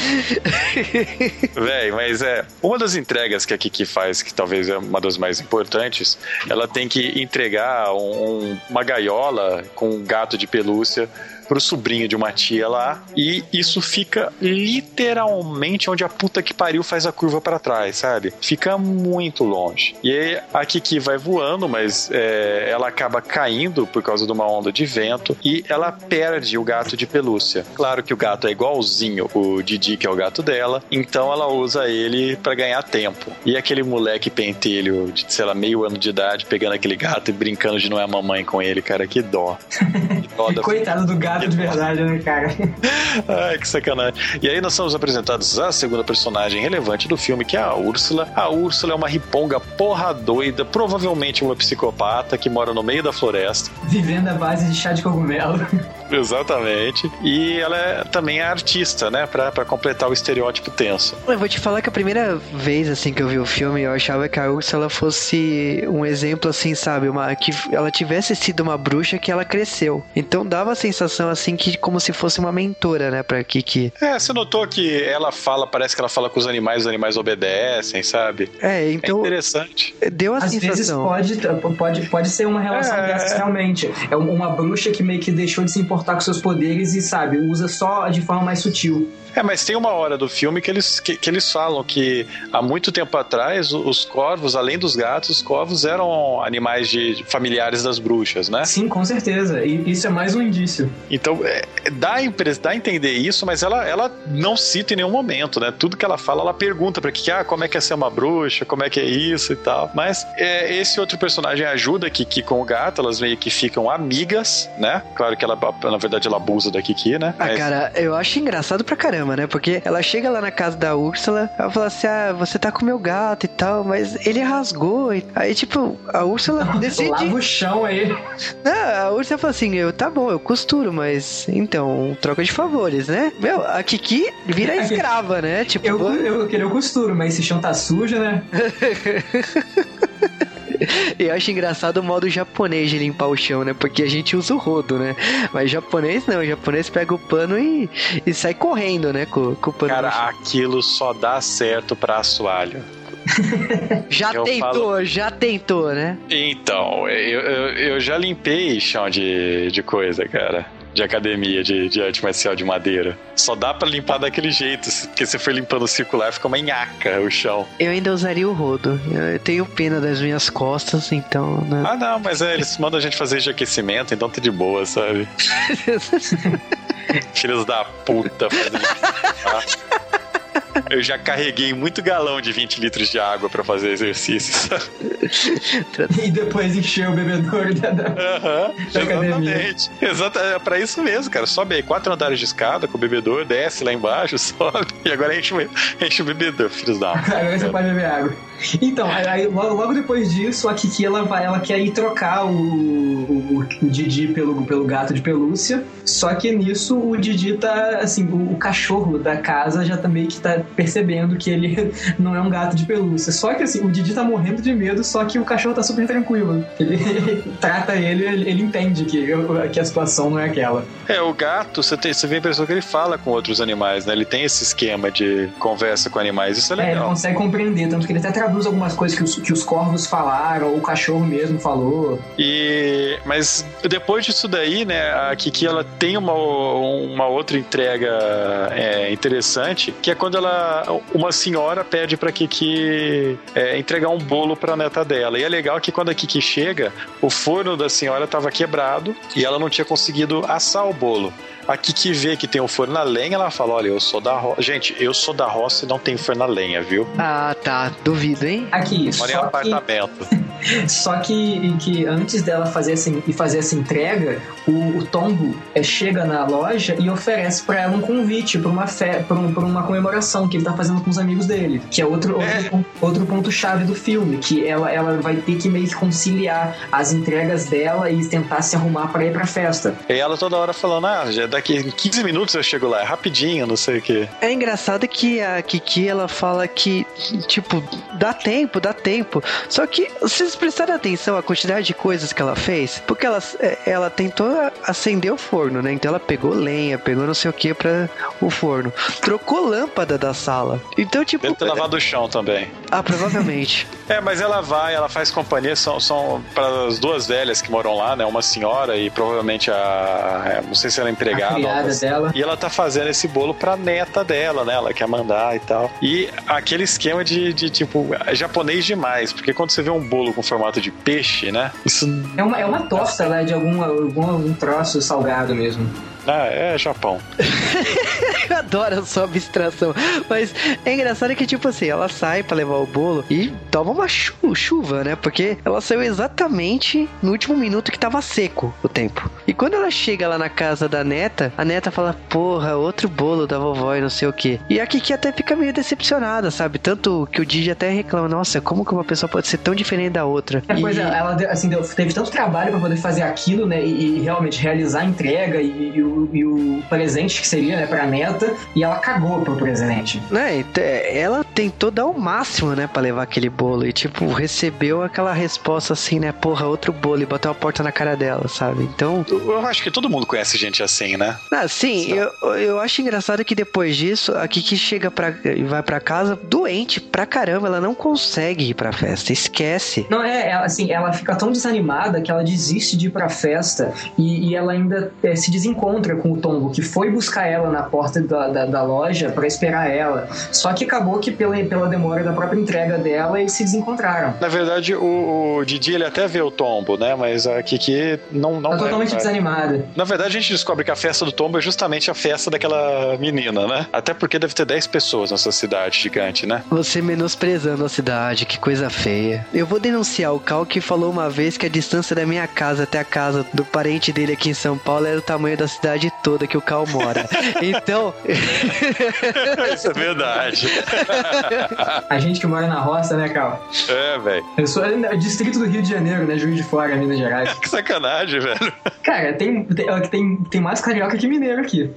Véi, mas é. Uma das entregas que a Kiki faz, que talvez é uma das mais importantes, ela tem que entregar um, uma gaiola com um gato de pelúcia pro sobrinho de uma tia lá. E isso fica literalmente onde a puta que pariu faz a curva para trás, sabe? Fica muito longe. E aí a Kiki vai voando, mas é, ela acaba caindo por causa de uma onda de vento e ela perde o gato de pelúcia. Claro que o gato é igualzinho o Didi, que é o gato dela, então ela usa ele para ganhar tempo. E aquele moleque pentelho de, sei lá, meio ano de idade, pegando aquele gato e brincando de não é mamãe com ele, cara, que dó. Que dó da... Coitado do gato de verdade, né, cara? Ai, que sacanagem. E aí nós somos apresentados a segunda personagem relevante do filme, que é a Úrsula. A Úrsula é uma riponga porra doida, provavelmente uma psicopata que mora no meio da floresta. Vivendo à base de chá de cogumelo. Exatamente. E ela é, também é artista, né? Pra, pra completar o estereótipo tenso. Eu vou te falar que a primeira vez, assim, que eu vi o filme, eu achava que a Úrsula fosse um exemplo, assim, sabe? Uma, que ela tivesse sido uma bruxa que ela cresceu. Então dava a sensação, assim, que como se fosse uma mentora, né? Pra Kiki. É, você notou que ela fala, parece que ela fala com os animais, os animais obedecem, sabe? É, então... É interessante. Deu a Às sensação. vezes pode, pode, pode ser uma relação É. dessas, realmente. É uma bruxa que meio que deixou de se importar com seus poderes e, sabe, usa só de forma mais sutil. É, mas tem uma hora do filme que eles, que, que eles falam que há muito tempo atrás os corvos, além dos gatos, os corvos eram animais de familiares das bruxas, né? Sim, com certeza. E isso é mais um indício. Então é, dá, a dá a entender isso, mas ela, ela não cita em nenhum momento, né? Tudo que ela fala, ela pergunta pra que ah, como é que é ser uma bruxa, como é que é isso e tal. Mas é, esse outro personagem ajuda a Kiki com o gato, elas meio que ficam amigas, né? Claro que ela, na verdade, ela abusa da Kiki, né? Ah, Mas- cara, eu acho engraçado pra caramba, né? Porque ela chega lá na casa da Úrsula, ela fala assim: ah, você tá com meu gato e tal, mas ele rasgou. E- Aí, tipo, a Úrsula decide. Lava o chão aí. Não, a Úrsula fala assim: eu, tá bom, eu costuro, mas então, troca de favores, né? Meu, a Kiki vira escrava, né? Tipo, Eu, eu, eu queria o costuro, mas esse chão tá sujo, né? eu acho engraçado o modo japonês de limpar o chão, né? Porque a gente usa o rodo, né? Mas japonês não, o japonês pega o pano e, e sai correndo, né? Com, com o pano Cara, aquilo só dá certo pra assoalho. Já eu tentou, falo- já tentou, né? Então, eu, eu, eu já limpei chão de, de coisa, cara. De academia, de, de arte marcial de madeira. Só dá pra limpar daquele jeito, porque se for limpando circular, fica uma nhaca o chão. Eu ainda usaria o rodo. Eu tenho pena das minhas costas, então. Né? Ah, não, mas é, eles mandam a gente fazer de aquecimento, então tá de boa, sabe? Filhos da puta fazendo. Eu já carreguei muito galão de 20 litros de água pra fazer exercício. sabe? E depois encher o bebedouro da. da... Aham, Da exatamente. Exato, é pra isso mesmo, cara. Sobe aí quatro andares de escada com o bebedor, desce lá embaixo, sobe. E agora enche, o- enche o bebedor, filhos da Agora você pode beber água. Então, aí, logo, logo depois disso, a Kiki ela vai, ela quer ir trocar o, o, o Didi pelo, pelo gato de pelúcia. Só que nisso o Didi tá, assim, o, o cachorro da casa já tá meio que tá percebendo que ele não é um gato de pelúcia. Só que assim, o Didi tá morrendo de medo, só que o cachorro tá super tranquilo. Ele trata ele, ele, ele entende que, que a situação não é aquela. É, o gato, você, tem, você vê a impressão que ele fala com outros animais, né? Ele tem esse esquema de conversa com animais, isso é É, ele legal. consegue compreender, tanto que ele até traduz algumas coisas que os, que os corvos falaram, ou o cachorro mesmo falou. E mas depois disso daí, né, a Kiki ela tem uma, uma outra entrega é, interessante, que é quando ela uma senhora pede para Kiki é, entregar um bolo para neta dela. E é legal que quando a Kiki chega, o forno da senhora estava quebrado e ela não tinha conseguido assar o bolo. A Kiki vê que tem um forno a lenha, ela fala: Olha, eu sou da roça. Gente, eu sou da roça e não tenho forno a lenha, viu? Ah, tá. Duvido, hein? Aqui, Mora em só que, apartamento. só que, que antes dela fazer essa, e fazer essa entrega, o, o Tombo é, chega na loja e oferece pra ela um convite pra uma, fe, pra, um- pra uma comemoração que ele tá fazendo com os amigos dele. Que é outro, outro, É. pon- outro ponto-chave do filme, que ela, ela vai ter que meio que conciliar as entregas dela e tentar se arrumar pra ir pra festa. E ela toda hora falando: Ah, já daqui 15 minutos eu chego lá, é rapidinho, não sei o quê. É engraçado que a Kiki ela fala que, tipo, dá tempo, dá tempo. Só que vocês prestaram atenção à quantidade de coisas que ela fez? Porque ela, é, ela tentou acender o forno, né? Então ela pegou lenha, pegou não sei o que pra o forno. Trocou lâmpada da sala. Então, tipo. Deve ter lavado o chão também. Ah, provavelmente. É, mas ela vai, ela faz companhia, são, são para as duas velhas que moram lá, né? Uma senhora e provavelmente a. é, Não sei se ela é empregada. Criada mas- dela. E ela tá fazendo esse bolo pra neta dela, né? Ela quer mandar e tal. E aquele esquema de, de tipo, é japonês demais, porque quando você vê um bolo com formato de peixe, né? Isso é uma, é uma tosta, né? De algum, algum, algum troço salgado mesmo. Ah, é Japão. eu adoro a sua abstração. Mas é engraçado que, tipo assim, ela sai para levar o bolo e toma uma chu chuva, né? Porque ela saiu exatamente no último minuto que tava seco o tempo. E quando ela chega lá na casa da neta, a neta fala: Porra, outro bolo da vovó e não sei o que. E a Kiki até fica meio decepcionada, sabe? Tanto que o Didi até reclama: Nossa, como que uma pessoa pode ser tão diferente da outra? É, pois é, ela assim, deu, teve tanto trabalho para poder fazer aquilo, né? E, e, realmente realizar a entrega e, e, o, e o presente que seria, né, pra neta. E ela cagou pro presente. Né? Ela tentou dar o máximo, né, para levar aquele bolo. E, tipo, recebeu aquela resposta assim, né? Porra, outro bolo. E bateu a porta na cara dela, sabe? Então. Eu acho que todo mundo conhece gente assim, né? Ah, sim. Eu, eu acho engraçado que depois disso, a Kiki chega pra, e vai para casa doente pra caramba. Ela não consegue ir pra festa. Esquece. Não, é, assim, ela fica tão desanimada que ela desiste de ir pra festa. E, e ela ainda é, se desencontra com o Tombo, que foi buscar ela na porta da, da, da loja para esperar ela. Só que acabou que pela, pela demora da própria entrega dela, eles se desencontraram. Na verdade, o, o Didi ele até vê o tombo, né? Mas a Kiki não. não tá totalmente desanimada. Na verdade, a gente descobre que a festa do tombo é justamente a festa daquela menina, né? Até porque deve ter 10 pessoas nessa cidade gigante, né? Você menosprezando a cidade, que coisa feia. Eu vou denunciar o Cal que falou uma vez que a distância da minha casa até a casa do parente dele aqui em São Paulo era o tamanho da cidade toda que o Cal mora. então. Isso é verdade. A gente que mora na roça, né, Cal? É, velho. Eu sou é, distrito do Rio de Janeiro, né? Juiz de Fora, Minas Gerais. que sacanagem, velho. Cara, tem, tem, tem, tem mais carioca que mineiro aqui.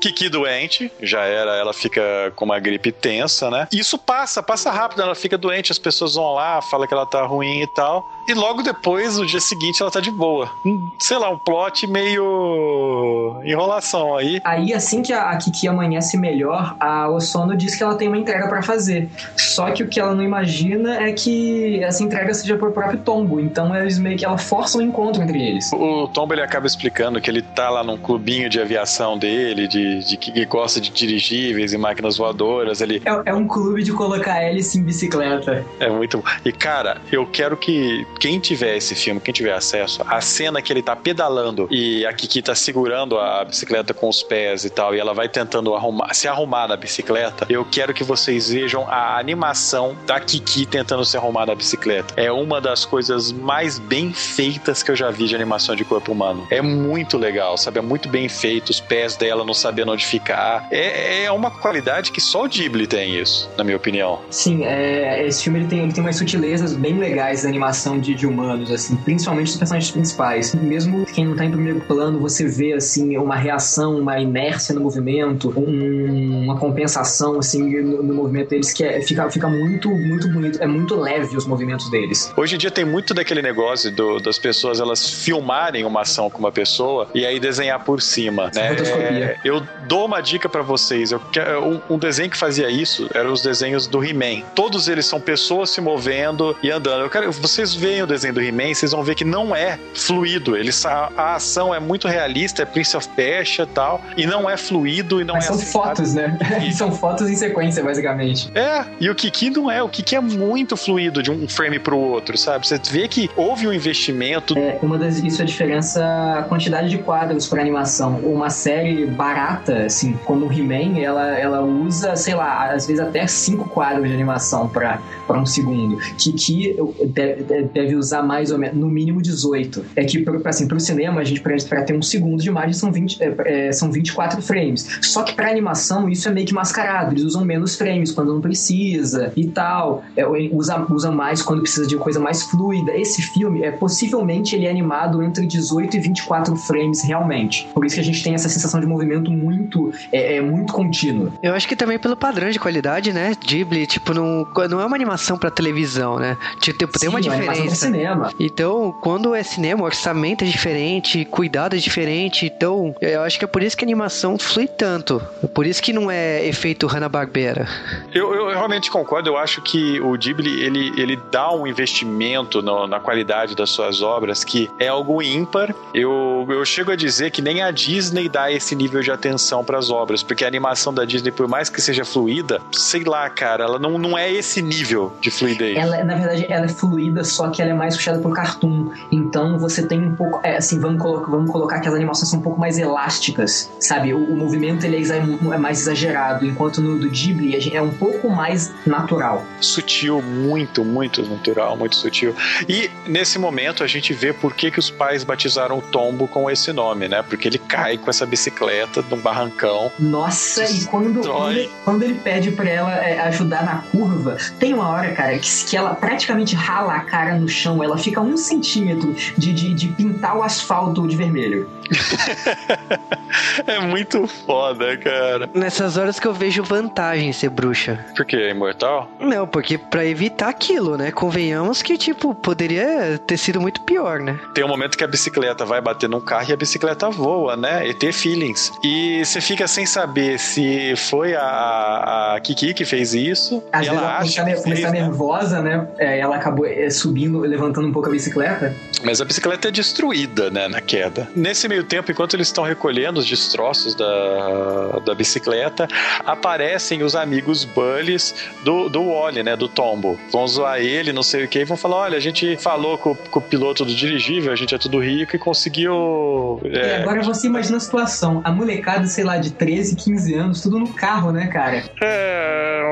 Kiki doente, já era, ela fica com uma gripe tensa, né? Isso passa, passa rápido, ela fica doente, as pessoas vão lá, falam que ela tá ruim e tal. E logo depois, no dia seguinte, ela tá de boa. Sei lá, um plot meio enrolação aí. Aí, assim que a, a Kiki amanhece melhor, a Osono diz que ela tem uma entrega para fazer. Só que o que ela não imagina é que essa entrega seja por próprio Tombo. Então eles meio que ela força um encontro entre eles. O Tombo ele acaba explicando que ele tá lá num clubinho de aviação dele, de, de que gosta de dirigíveis e máquinas voadoras. Ele... É, é um clube de colocar hélice em bicicleta. É muito bom. E cara, eu quero que quem tiver esse filme, quem tiver acesso, a cena que ele tá pedalando e a Kiki tá segurando a bicicleta com os pés e tal, e ela vai tentando arrumar, se arrumar na bicicleta, eu quero que vocês vejam a animação da Kiki tentando se arrumar na bicicleta. É uma das coisas mais bem feitas que eu já vi de animação de corpo humano. É muito legal, sabe? É muito bem feito, os pés dela não sabendo onde ficar. É, é uma qualidade que só o Ghibli tem isso, na minha opinião. Sim, é, esse filme ele tem, ele tem umas sutilezas bem legais da animação de, de humanos, assim, principalmente os personagens principais. Mesmo quem não tá em primeiro plano, você vê, assim, uma reação, uma inércia no movimento, um, uma compensação, assim, no, no, movimento deles que é, fica, fica muito, muito bonito. É muito leve os movimentos deles. Hoje em dia tem muito daquele negócio do, das pessoas elas filmarem uma ação com uma pessoa e aí desenhar por cima, né? É, eu dou uma dica para vocês. Eu, um, um desenho que fazia isso eram os desenhos do He-Man. Todos eles são pessoas se movendo e andando. Eu quero, vocês veem o desenho do He-Man, vocês vão ver que não é fluido. Eles, a, a, ação é muito realista, é Prince of Persia e tal, e não é fluido e não Mas é são assim, fotos, né? são fotos em sequência, basicamente. É, e o Kiki não é. O Kiki é muito fluido de um frame pro outro, sabe? Você vê que houve um investimento. É, uma das isso é a diferença, a quantidade de quadros para animação. Uma série barata, assim, como o He-Man, ela, ela usa, sei lá, às vezes até cinco quadros de animação para um segundo. Kiki deve, deve usar mais ou menos, no mínimo 18. É que, assim, pro cinema, a gente, para ter um segundo de imagem, são, 20, é, é, são 24 frames. Só que para animação, isso é meio que mascarado. Eles usam menos frames quando não precisa e tal. É, usa, usa mais quando precisa de coisa mais fluida. Esse filme, é possivelmente, ele é animado entre 18 e 24 frames realmente. Por isso que a gente tem essa sensação de movimento muito, é, é muito contínuo. Eu acho que também pelo padrão de qualidade, né? Ghibli, tipo, não, não é uma animação para televisão, né? Tipo, tem Sim, uma diferença. É uma cinema. Então, quando é cinema, o orçamento é diferente, cuidado é diferente, achei tão. Eu acho que é por isso que a animação flui tanto. Por isso que não é efeito Hanna-Barbera. Eu, eu, realmente concordo. Eu acho que o Ghibli ele, ele dá um investimento no, na qualidade das suas obras que é algo ímpar. Eu, eu chego a dizer que nem a Disney dá esse nível de atenção para as obras, porque a animação da Disney, por mais que seja fluida, sei lá, cara, ela não, não é esse nível de fluidez. Ela, na verdade, ela é fluida, só que ela é mais puxada pro cartoon. Então você tem um pouco. É, assim, vamos, colo vamos colocar que as animações são um pouco mais elásticas, sabe? O, o movimento ele é, é mais exagerado, enquanto no do Ghibli é um pouco mais natural. Sutil, muito, muito natural, muito sutil. E nesse momento a gente vê por que, que os pais batizaram o tombo com esse nome, né? Porque ele cai com essa bicicleta num barrancão. Nossa, e quando, quando ele, quando, ele, pede pra ela é, ajudar na curva, tem uma hora, cara, que, que ela praticamente rala a cara no chão, ela fica um centímetro de, de, de pintar o asfalto de vermelho. é muito foda, cara. Nessas horas que eu vejo vantagem ser bruxa. Por quê? É imortal? Não, porque pra evitar aquilo, né? Convenhamos que, tipo, poderia ter sido muito pior, né? Tem um momento que a bicicleta vai bater num carro e a bicicleta voa, né? E ter feelings. E você fica sem saber se foi a, a Kiki que fez isso. Às vezes ela, ela acha começa, fez, né? nervosa, né? É, ela acabou é, subindo, levantando um pouco a bicicleta. Mas a bicicleta é destruída, né? Na queda. Nesse meio tempo, enquanto eles estão recolhendo os destroços da, da bicicleta, aparecem os amigos Bullies do, do Wally, né? Do Tombo. Vão zoar ele, não sei o que, e vão falar: olha, a gente falou com, com o piloto do dirigível, a gente é tudo rico e conseguiu. É... E agora você imagina a situação: a molecada, sei lá, de 13, 15 anos, tudo no carro, né, cara? É.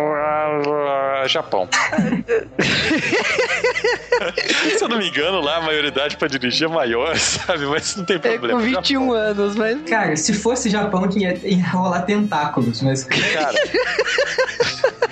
Japão. Se eu não me engano, lá a maioridade pra dirigir é maior, sabe? Mas não tem problema. É com 21 Japão. anos, mas. Cara, se fosse Japão, tinha ia rolar tentáculos, mas. Cara.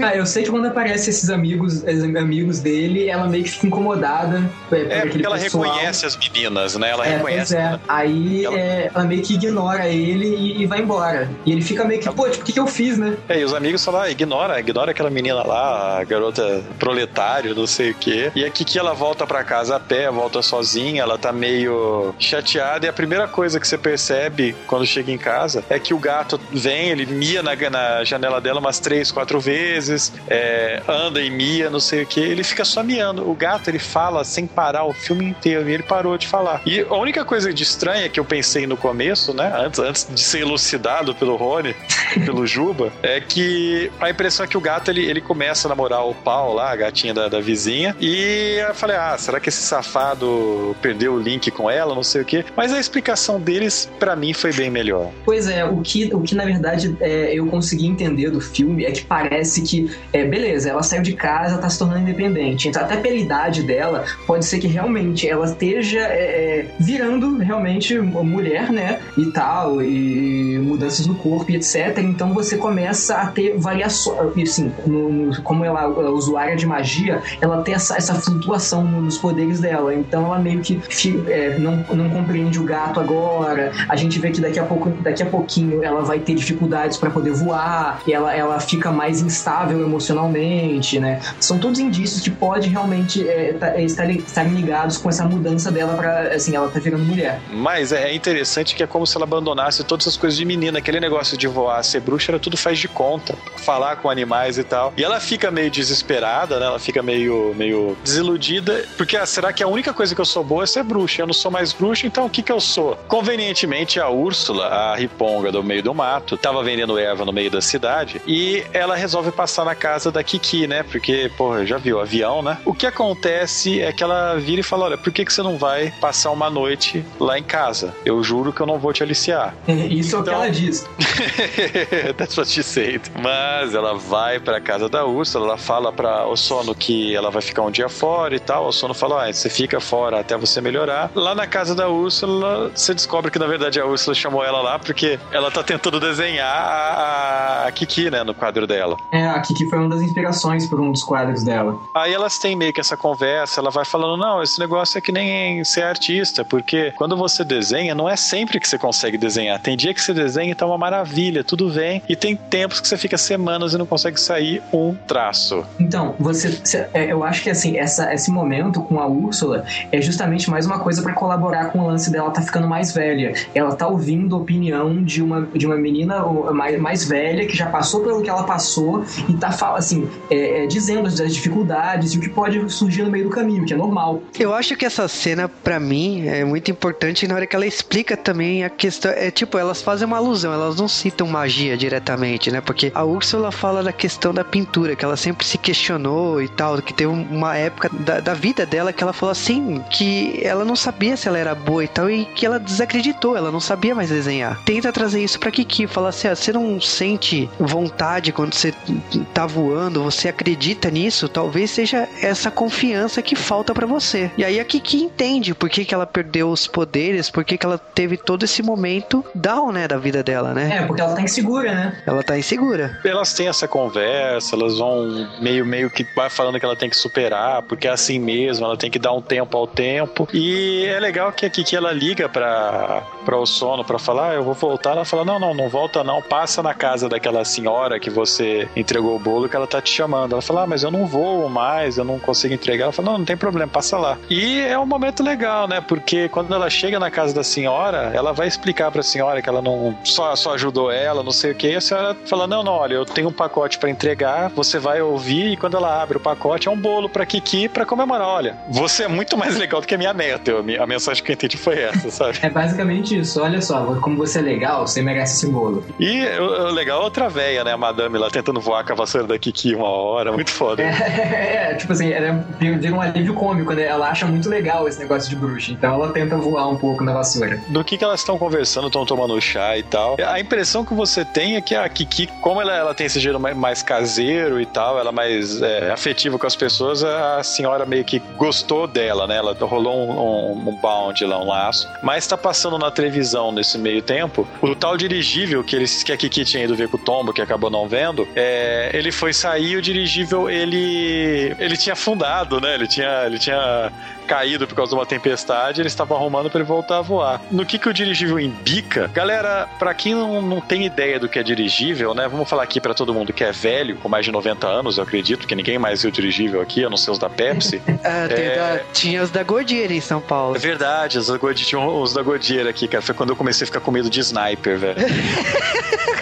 Ah, eu sei que quando aparece esses amigos, amigos dele, ela meio que fica incomodada. É, é porque ela pessoal. reconhece as meninas, né? Ela é, reconhece. É. Né? Aí ela... É, ela... meio que ignora ele e, e, vai embora. E ele fica meio que, pô, tipo, o que, que eu fiz, né? É, e os amigos falam, ah, ignora, ignora aquela menina lá, a garota proletário, não sei o quê. E aqui que ela volta para casa a pé, volta sozinha, ela tá meio chateada. E a primeira coisa que você percebe quando chega em casa é que o gato vem, ele mia na, na janela dela umas três, quatro vezes é, anda e mia, não sei o que, ele fica só miando. O gato ele fala sem parar o filme inteiro e ele parou de falar. E a única coisa de estranha que eu pensei no começo, né, antes, antes de ser elucidado pelo Rony, pelo Juba, é que a impressão é que o gato ele, ele começa a namorar o pau lá, a gatinha da, da vizinha, e eu falei, ah, será que esse safado perdeu o link com ela, não sei o que. Mas a explicação deles, para mim, foi bem melhor. Pois é, o que, o que na verdade é, eu consegui entender do filme é que parece que é, beleza, ela saiu de casa, tá se tornando independente. Então, até pela idade dela, pode ser que realmente ela esteja é, é virando realmente mulher, né? E tal, e mudanças no corpo e etc. Então você começa a ter variações. Assim, no, no, como ela é usuária de magia, ela tem essa, essa flutuação nos poderes dela. Então ela meio que é, não, não compreende o gato agora. A gente vê que daqui a pouco, daqui a pouquinho, ela vai ter dificuldades para poder voar, ela, ela fica mais instável emocionalmente, né? São todos indícios que pode realmente é, tá, é, estar, estarem ligados com essa mudança dela para assim, ela tá virando mulher. Mas é interessante que é como se ela abandonasse todas as coisas de menina, aquele negócio de voar, ser bruxa, era tudo faz de conta, falar com animais e tal. E ela fica meio desesperada, né? Ela fica meio, meio desiludida, porque ah, será que a única coisa que eu sou boa é ser bruxa? Eu não sou mais bruxa, então o que que eu sou? Convenientemente, a Úrsula, a riponga do meio do mato, tava vendendo erva no meio da cidade e ela resolve passar passar na casa da Kiki, né? Porque, porra, já viu, avião, né? O que acontece é que ela vira e fala: Olha, por que, que você não vai passar uma noite lá em casa? Eu juro que eu não vou te aliciar. Isso então... é o que então ela diz. That's what she said. Mas ela vai pra casa da Úrsula, ela fala pra o sono que ela vai ficar um dia fora e tal. O sono fala: Ah, você fica fora até você melhorar. Lá na casa da Úrsula, você descobre que na verdade a Úrsula chamou ela lá porque ela tá tentando desenhar a, a Kiki, né, no quadro dela. É, a Kiki foi uma das inspirações por um dos quadros dela. Aí elas têm meio que essa conversa, ela vai falando, não, esse negócio é que nem ser artista, porque quando você desenha, não é sempre que você consegue desenhar. Tem dia que você desenha e tá uma maravilha, tudo vem, e tem tempos que você fica semanas e não consegue sair um traço. Então, você, é, eu acho que assim, essa, esse momento com a Úrsula é justamente mais uma coisa para colaborar com o lance dela tá ficando mais velha. Ela tá ouvindo a opinião de uma, de uma menina mais, mais velha que já passou pelo que ela passou e tá assim, é, é, dizendo as dificuldades e o que pode surgir no meio do caminho, que é normal. Eu acho que essa cena, para mim, é muito importante na hora que ela explica também a questão. É tipo, elas fazem uma alusão, elas não citam magia diretamente, né? Porque a Úrsula fala da questão da pintura, que ela sempre se questionou e tal, que teve uma época da, da vida dela que ela falou assim, que ela não sabia se ela era boa e tal, e que ela desacreditou, ela não sabia mais desenhar. Tenta trazer isso pra Kiki, falar assim, ah, você não sente vontade quando você tá voando, você acredita nisso, talvez seja essa confiança que falta para você. E aí a Kiki entende por que, que ela perdeu os poderes, por que, que ela teve todo esse momento down, né, da vida dela, né? É, porque ela tá insegura, né? Ela tá insegura. Elas têm essa conversa, elas vão meio, meio que vai falando que ela tem que superar, porque é assim mesmo, ela tem que dar um tempo ao tempo. E é legal que a Kiki ela liga pra, pra o sono pra falar, ah, eu vou voltar. Ela fala: não, não, não volta não, passa na casa daquela senhora que você entregou o bolo que ela tá te chamando. Ela fala: ah, mas eu não vou mais, eu não consigo entregar. Ela fala: não, não tem problema, passa lá. E é um momento legal, né? Porque quando ela chega na casa da senhora, ela vai explicar pra senhora que ela não só, só ajudou ela, não sei o que. E a senhora fala: não, não, olha, eu tenho um pacote para entregar, você vai ouvir e quando ela abre o pacote é um bolo pra Kiki pra comemorar. Olha, você é muito mais legal do que a minha neta. Eu, a mensagem que eu entendi foi essa, sabe? É basicamente isso. Olha só, como você é legal, você merece esse bolo. E o legal é outra véia, né? A madame lá tentando voar com a vassoura da Kiki uma hora. Muito foda. É, é tipo assim, ela vira um alívio cômico, né? Ela acha muito legal esse negócio de bruxa. Então ela tenta voar um pouco na vassoura. Do que, que elas estão conversando, estão tomando chá e tal. A impressão que você tem é que a Kiki, como ela, ela tem esse jeito mais caseiro e tal, ela é mais é, afetiva com as pessoas, a senhora meio que gostou dela, né? Ela rolou um, um, um bound lá, um laço. Mas tá passando na televisão nesse meio tempo o tal dirigível que, eles, que a Kiki tinha ido ver com o Tombo, que acabou não vendo, é, ele foi sair o dirigível ele ele tinha afundado, né? Ele tinha, ele tinha caído por causa de uma tempestade, eles estavam arrumando para ele voltar a voar. No que que o dirigível embica? Galera, para quem não, não tem ideia do que é dirigível, né? Vamos falar aqui para todo mundo que é velho, com mais de 90 anos, eu acredito, que ninguém mais viu dirigível aqui, a não ser os da Pepsi. ah, é... da, tinha os da Goodyear em São Paulo. É verdade, os da Goodyear, tinha os da Goodyear aqui, cara. Foi quando eu comecei a ficar com medo de sniper, velho.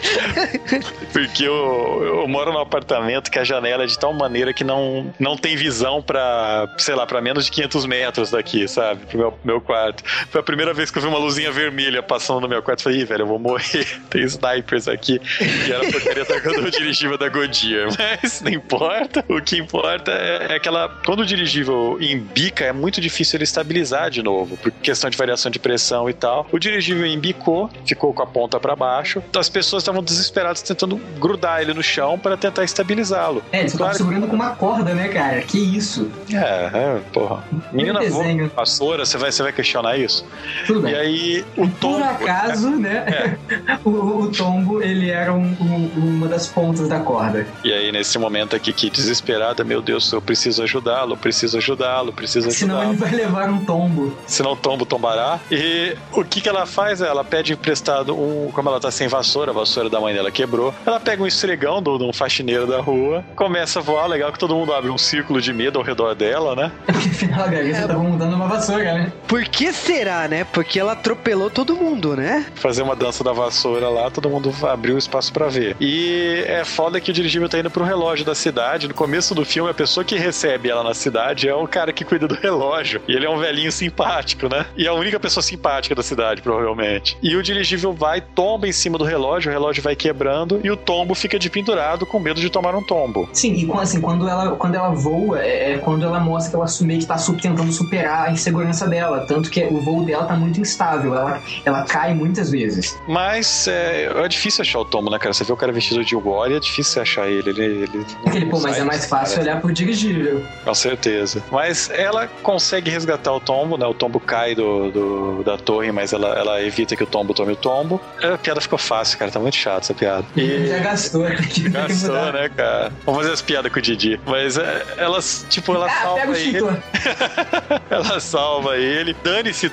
Porque eu, eu moro num apartamento que a janela é de tal maneira que não, não tem visão para, sei lá, para menos de 500 metros daqui, sabe? Pro meu, meu quarto. Foi a primeira vez que eu vi uma luzinha vermelha passando no meu quarto. Eu falei, Ih, velho, eu vou morrer. Tem snipers aqui. E era porque ele quando o dirigível da Goodyear. Mas não importa. O que importa é, é aquela. Quando o dirigível embica, é muito difícil ele estabilizar de novo, por questão de variação de pressão e tal. O dirigível embicou, ficou com a ponta para baixo. As pessoas estavam desesperadas tentando grudar ele no chão para tentar estabilizá-lo. É, eles claro. segurando com uma corda, né, cara? Que isso? É, é porra. Menina voa vassoura, você vai, você vai questionar isso? Tudo bem. E aí, o tombo... Por acaso, né? É. o, o, tombo, ele era um, um, uma das pontas da corda. E aí, nesse momento aqui, que desesperada, meu Deus, eu preciso ajudá-lo, preciso ajudá-lo, preciso ajudá-lo. Senão ele vai levar um tombo. Senão o tombo tombará. E o que que ela faz? Ela pede emprestado um... Como ela tá sem vassoura, vassoura da mãe dela quebrou, ela pega um estregão de um faxineiro da rua, começa a voar, legal que todo mundo abre um círculo de medo ao redor dela, né? Afinal, a Gaguinha é, tava montando uma vassoura, né? Por que será, né? Porque ela atropelou todo mundo, né? Fazer uma dança da vassoura lá, todo mundo abriu espaço para ver. E é foda que o dirigível tá indo pro relógio da cidade. No começo do filme, a pessoa que recebe ela na cidade é o cara que cuida do relógio. E ele é um velhinho simpático, né? E é a única pessoa simpática da cidade, provavelmente. E o dirigível vai, tomba em cima do relógio, o relógio vai quebrando e o tombo fica de pendurado com medo de tomar um tombo. Sim, e assim, quando ela, quando ela voa, é, é quando ela mostra que ela meio que tá tentando superar a insegurança dela. Tanto que o voo dela tá muito instável. Ela, ela cai muitas vezes. Mas é, é difícil achar o tombo, né, cara? Você vê o cara vestido de War é difícil achar ele. Ele, ele Aquele, pô, mas é mais fácil olhar pro dirigível. Com certeza. Mas ela consegue resgatar o tombo, né? O tombo cai do, do da torre, mas ela, ela evita que o tombo tome o tombo. A piada ficou fácil, cara. Tá muito chato essa piada. E... Já gastou. Gastou, né, cara? Vamos fazer as piadas com o Didi. Mas é, elas, tipo, ela ah, salva ele. ela salva ele. Dane-se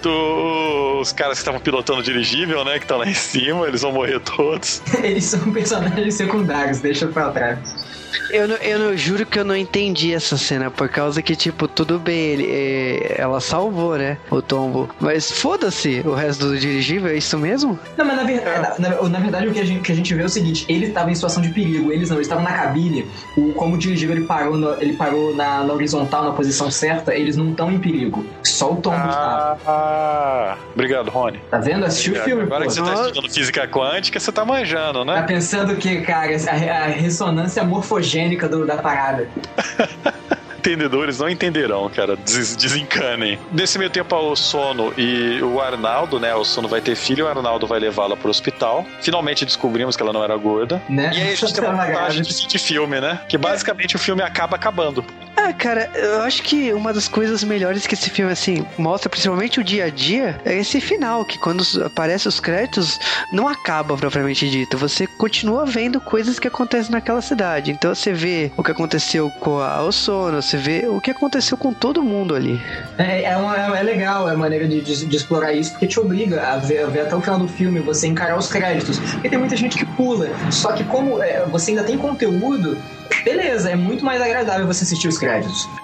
os caras que estavam pilotando o dirigível, né? Que estão lá em cima, eles vão morrer todos. eles são personagens secundários, deixa pra trás. Eu, não, eu não, juro que eu não entendi essa cena, por causa que, tipo, tudo bem, ele, é, ela salvou, né? O tombo. Mas foda-se o resto do dirigível, é isso mesmo? Não, mas na, ver, na, na, na, verdade o que a, gente, que a gente vê é o seguinte: ele estava em situação de perigo, eles não, eles estavam na cabine. O, como o dirigível ele parou, no, ele parou na, na, horizontal, na posição certa, eles não estão em perigo. Só o tombo ah, estava. Ah, obrigado, Rony. Tá vendo? Assistiu o filme. Agora pô. que você tá estudando física quântica, você tá manjando, né? Tá pensando que, cara, a, a ressonância morfológica fotogênica do, da parada. entendedores não entenderão, cara. Des desencanem. Nesse meio tempo, o Sono e o Arnaldo, né? O Sono vai ter filho, o Arnaldo vai levá-la pro hospital. Finalmente descobrimos que ela não era gorda. Né? E aí a gente tem uma montagem de filme, né? Que basicamente o filme acaba acabando. Ah, cara, eu acho que uma das coisas melhores que esse filme, assim, mostra, principalmente o dia a dia, é esse final, que quando aparecem os créditos, não acaba propriamente dito. Você continua vendo coisas que acontecem naquela cidade. Então você vê o que aconteceu com a Osono, você vê o que aconteceu com todo mundo ali. É, é, uma, é legal a maneira de, de, de, explorar isso, porque te obriga a ver, a ver, até o final do filme, você encarar os créditos. Porque tem muita gente que pula. Só que como é, você ainda tem conteúdo, beleza, é muito mais agradável você assistir os créditos.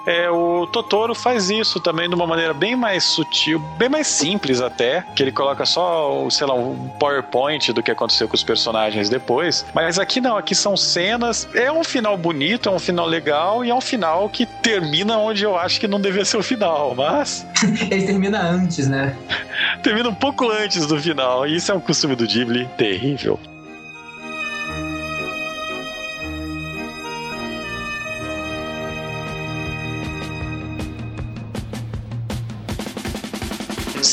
É, o Totoro faz isso também de uma maneira bem mais sutil, bem mais simples até, que ele coloca só, sei lá, um PowerPoint do que aconteceu com os personagens depois. Mas aqui não, aqui são cenas, é um final bonito, é um final legal e é um final que termina onde eu acho que não devia ser o final, mas. ele termina antes, né? termina um pouco antes do final, e isso é um costume do Ghibli terrível.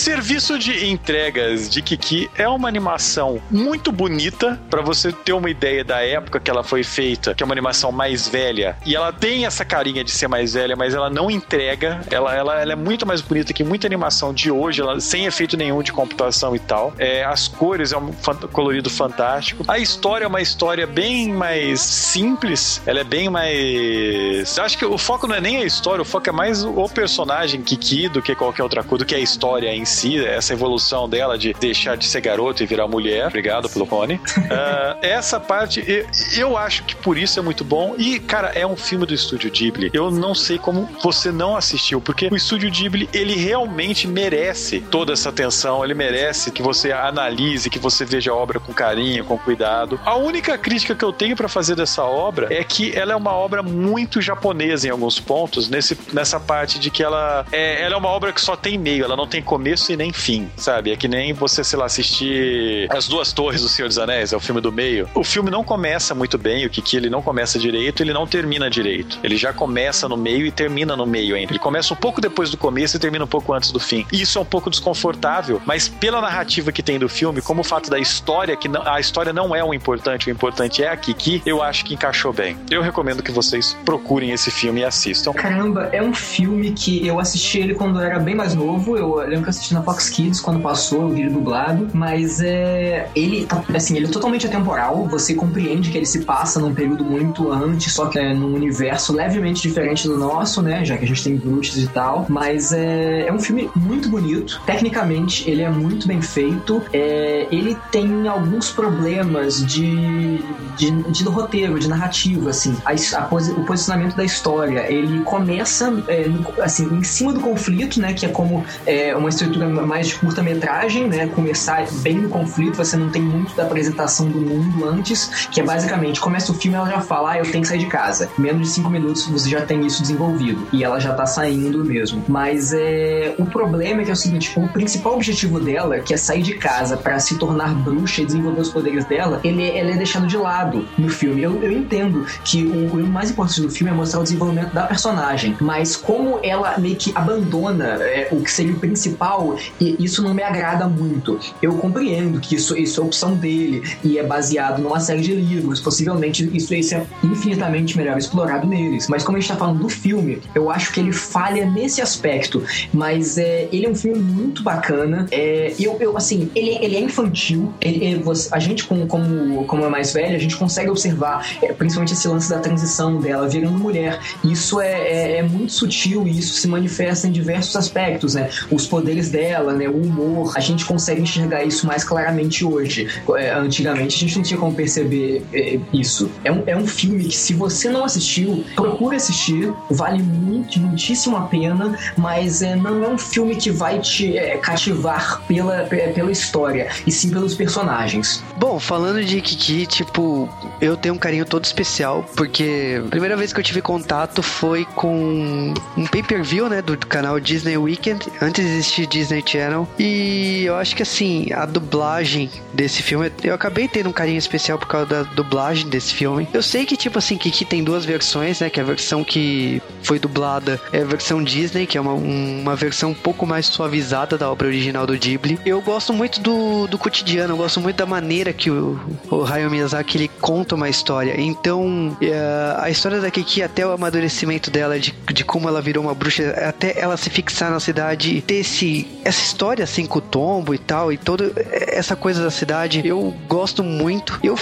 Serviço de entregas de Kiki é uma animação muito bonita para você ter uma ideia da época que ela foi feita, que é uma animação mais velha. E ela tem essa carinha de ser mais velha, mas ela não entrega. Ela, ela, ela é muito mais bonita que muita animação de hoje, ela, sem efeito nenhum de computação e tal. É, as cores é um colorido fantástico. A história é uma história bem mais simples. Ela é bem mais. Acho que o foco não é nem a história, o foco é mais o personagem Kiki do que qualquer outra coisa, do que a história em si si, essa evolução dela de deixar de ser garoto e virar mulher. Obrigado pelo Rony. uh, essa parte, eu, eu, acho que por isso é muito bom. E, cara, é um filme do estúdio Ghibli. Eu não sei como você não assistiu, porque o estúdio Ghibli, ele realmente merece toda essa atenção, ele merece que você analise, que você veja a obra com carinho, com cuidado. A única crítica que eu tenho para fazer dessa obra é que ela é uma obra muito japonesa em alguns pontos, nesse, nessa parte de que ela é, ela é uma obra que só tem meio, ela não tem começo começo e nem fim, sabe? É que nem você, sei lá, assistir As Duas Torres do Senhor dos Anéis, é o filme do meio. O filme não começa muito bem, o Kiki ele não começa direito, ele não termina direito. Ele já começa no meio e termina no meio ainda. Ele começa um pouco depois do começo e termina um pouco antes do fim. Isso é um pouco desconfortável, mas pela narrativa que tem do filme, como o fato da história, que não, a história não é o importante, o importante é a Kiki, eu acho que encaixou bem. Eu recomendo que vocês procurem esse filme e assistam. Caramba, é um filme que eu assisti ele quando eu era bem mais novo. Eu lembro que assisti na Fox Kids quando passou o vídeo dublado, mas é ele tá, assim, ele é totalmente atemporal, você compreende que ele se passa num período muito antes, só que é num universo levemente diferente do nosso, né, já que a gente tem bruxas e tal, mas é, é um filme muito bonito, tecnicamente ele é muito bem feito, é, ele tem alguns problemas de, de, de roteiro, de narrativa, assim, a, a, o posicionamento da história, ele começa é, no, assim, em cima do conflito, né, que é como é, uma estrutura mais de curta-metragem, né? Começar bem no conflito, você não tem muito da apresentação do mundo antes, que é basicamente, começa o filme ela já fala, ah, eu tenho que sair de casa. Menos de cinco minutos você já tem isso desenvolvido. E ela já tá saindo mesmo. Mas é, o problema é que é o seguinte, o principal objetivo dela, que é sair de casa para se tornar bruxa e desenvolver os poderes dela, ele, ele é deixado de lado no filme. Eu, eu entendo que o, o mais importante do filme é mostrar o desenvolvimento da personagem, mas como ela meio que abandona é, o que seria o principal E isso não me agrada muito. Eu compreendo que isso, isso é opção dele e é baseado numa série de livros. Possivelmente isso, isso é infinitamente melhor explorado neles. Mas como a gente tá falando do filme, eu acho que ele falha nesse aspecto. Mas é, ele é um filme muito bacana. É, eu, eu, assim, ele, ele é infantil. Ele, ele, a gente, como, como, como é mais velho, a gente consegue observar, é, principalmente esse lance da transição dela virando mulher. Isso é, é, é muito sutil e isso se manifesta em diversos aspectos, né? Os poderes dela, né? O humor. A gente consegue enxergar isso mais claramente hoje. É, antigamente a gente não tinha como perceber é, isso. É um, é um filme que, se você não assistiu, procure assistir. Vale muito, muitíssimo a pena, mas é, não é um filme que vai te é, cativar pela, pela história, e sim pelos personagens. Bom, falando de Kiki, tipo, eu tenho um carinho todo especial, porque a primeira vez que eu tive contato foi com um pay-per-view, né, do canal Disney Weekend, antes de existir Disney Channel, e eu acho que, assim, a dublagem desse filme, eu acabei tendo um carinho especial por causa da dublagem desse filme. Eu sei que, tipo assim, Kiki tem duas versões, né, que é a versão que foi dublada é a versão Disney, que é uma, uma versão um pouco mais suavizada da obra original do Ghibli. Eu gosto muito do, do cotidiano, eu gosto muito da maneira que o, o Hayao Miyazaki ele conta uma história. Então, é, a história da Kiki até o amadurecimento dela, de, de como ela virou uma bruxa, até ela se fixar na cidade, ter esse, essa história assim com o tombo e tal, e toda essa coisa da cidade, eu gosto muito. Eu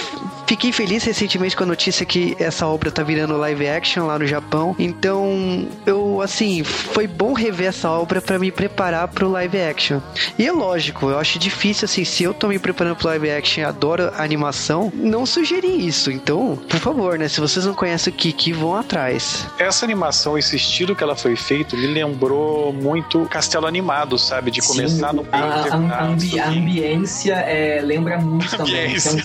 fiquei feliz recentemente com a notícia que essa obra tá virando live action lá no Japão. Então, eu, assim, foi bom rever essa obra para me preparar pro live action. E é lógico, eu acho difícil, assim, se eu tô me preparando pro live action adoro animação, não sugeri isso. Então, por favor, né? Se vocês não conhecem o Kiki, vão atrás. Essa animação, esse estilo que ela foi feito, me lembrou muito Castelo Animado, sabe? De começar Sim, no a, a, a, ambi a ambiência é, lembra muito também. Então,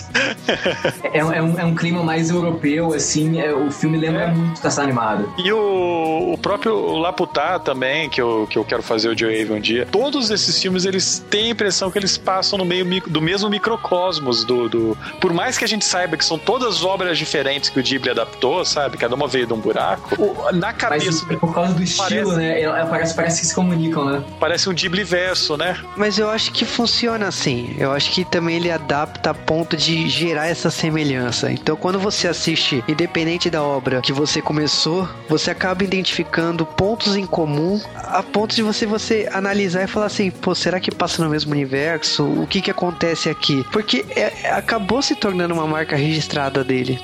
é, é, um, é um clima mais europeu, assim. É, o filme lembra é. muito Castelo Animado. E o, o próprio Laputá também, que eu, que eu quero fazer o Joe Ave um dia. Todos esses filmes, eles têm a impressão que eles passam no meio do mesmo microcosmos do, do... Por mais que a gente saiba que são todas obras diferentes que o Ghibli adaptou, sabe? Cada uma veio de um buraco. Na cabeça... Mas, por causa do estilo, parece... né? Parece, parece que se comunicam, né? Parece um Ghibli verso, né? Mas eu acho que funciona assim. Eu acho que também ele adapta a ponto de gerar essa semelhança. Então, quando você assiste, independente da obra que você começou, você acaba identificando pontos em comum a ponto de você, você analisar e falar assim, pô, será que passa no mesmo universo? O que que acontece aqui? Porque é, acabou se tornando uma marca registrada dele.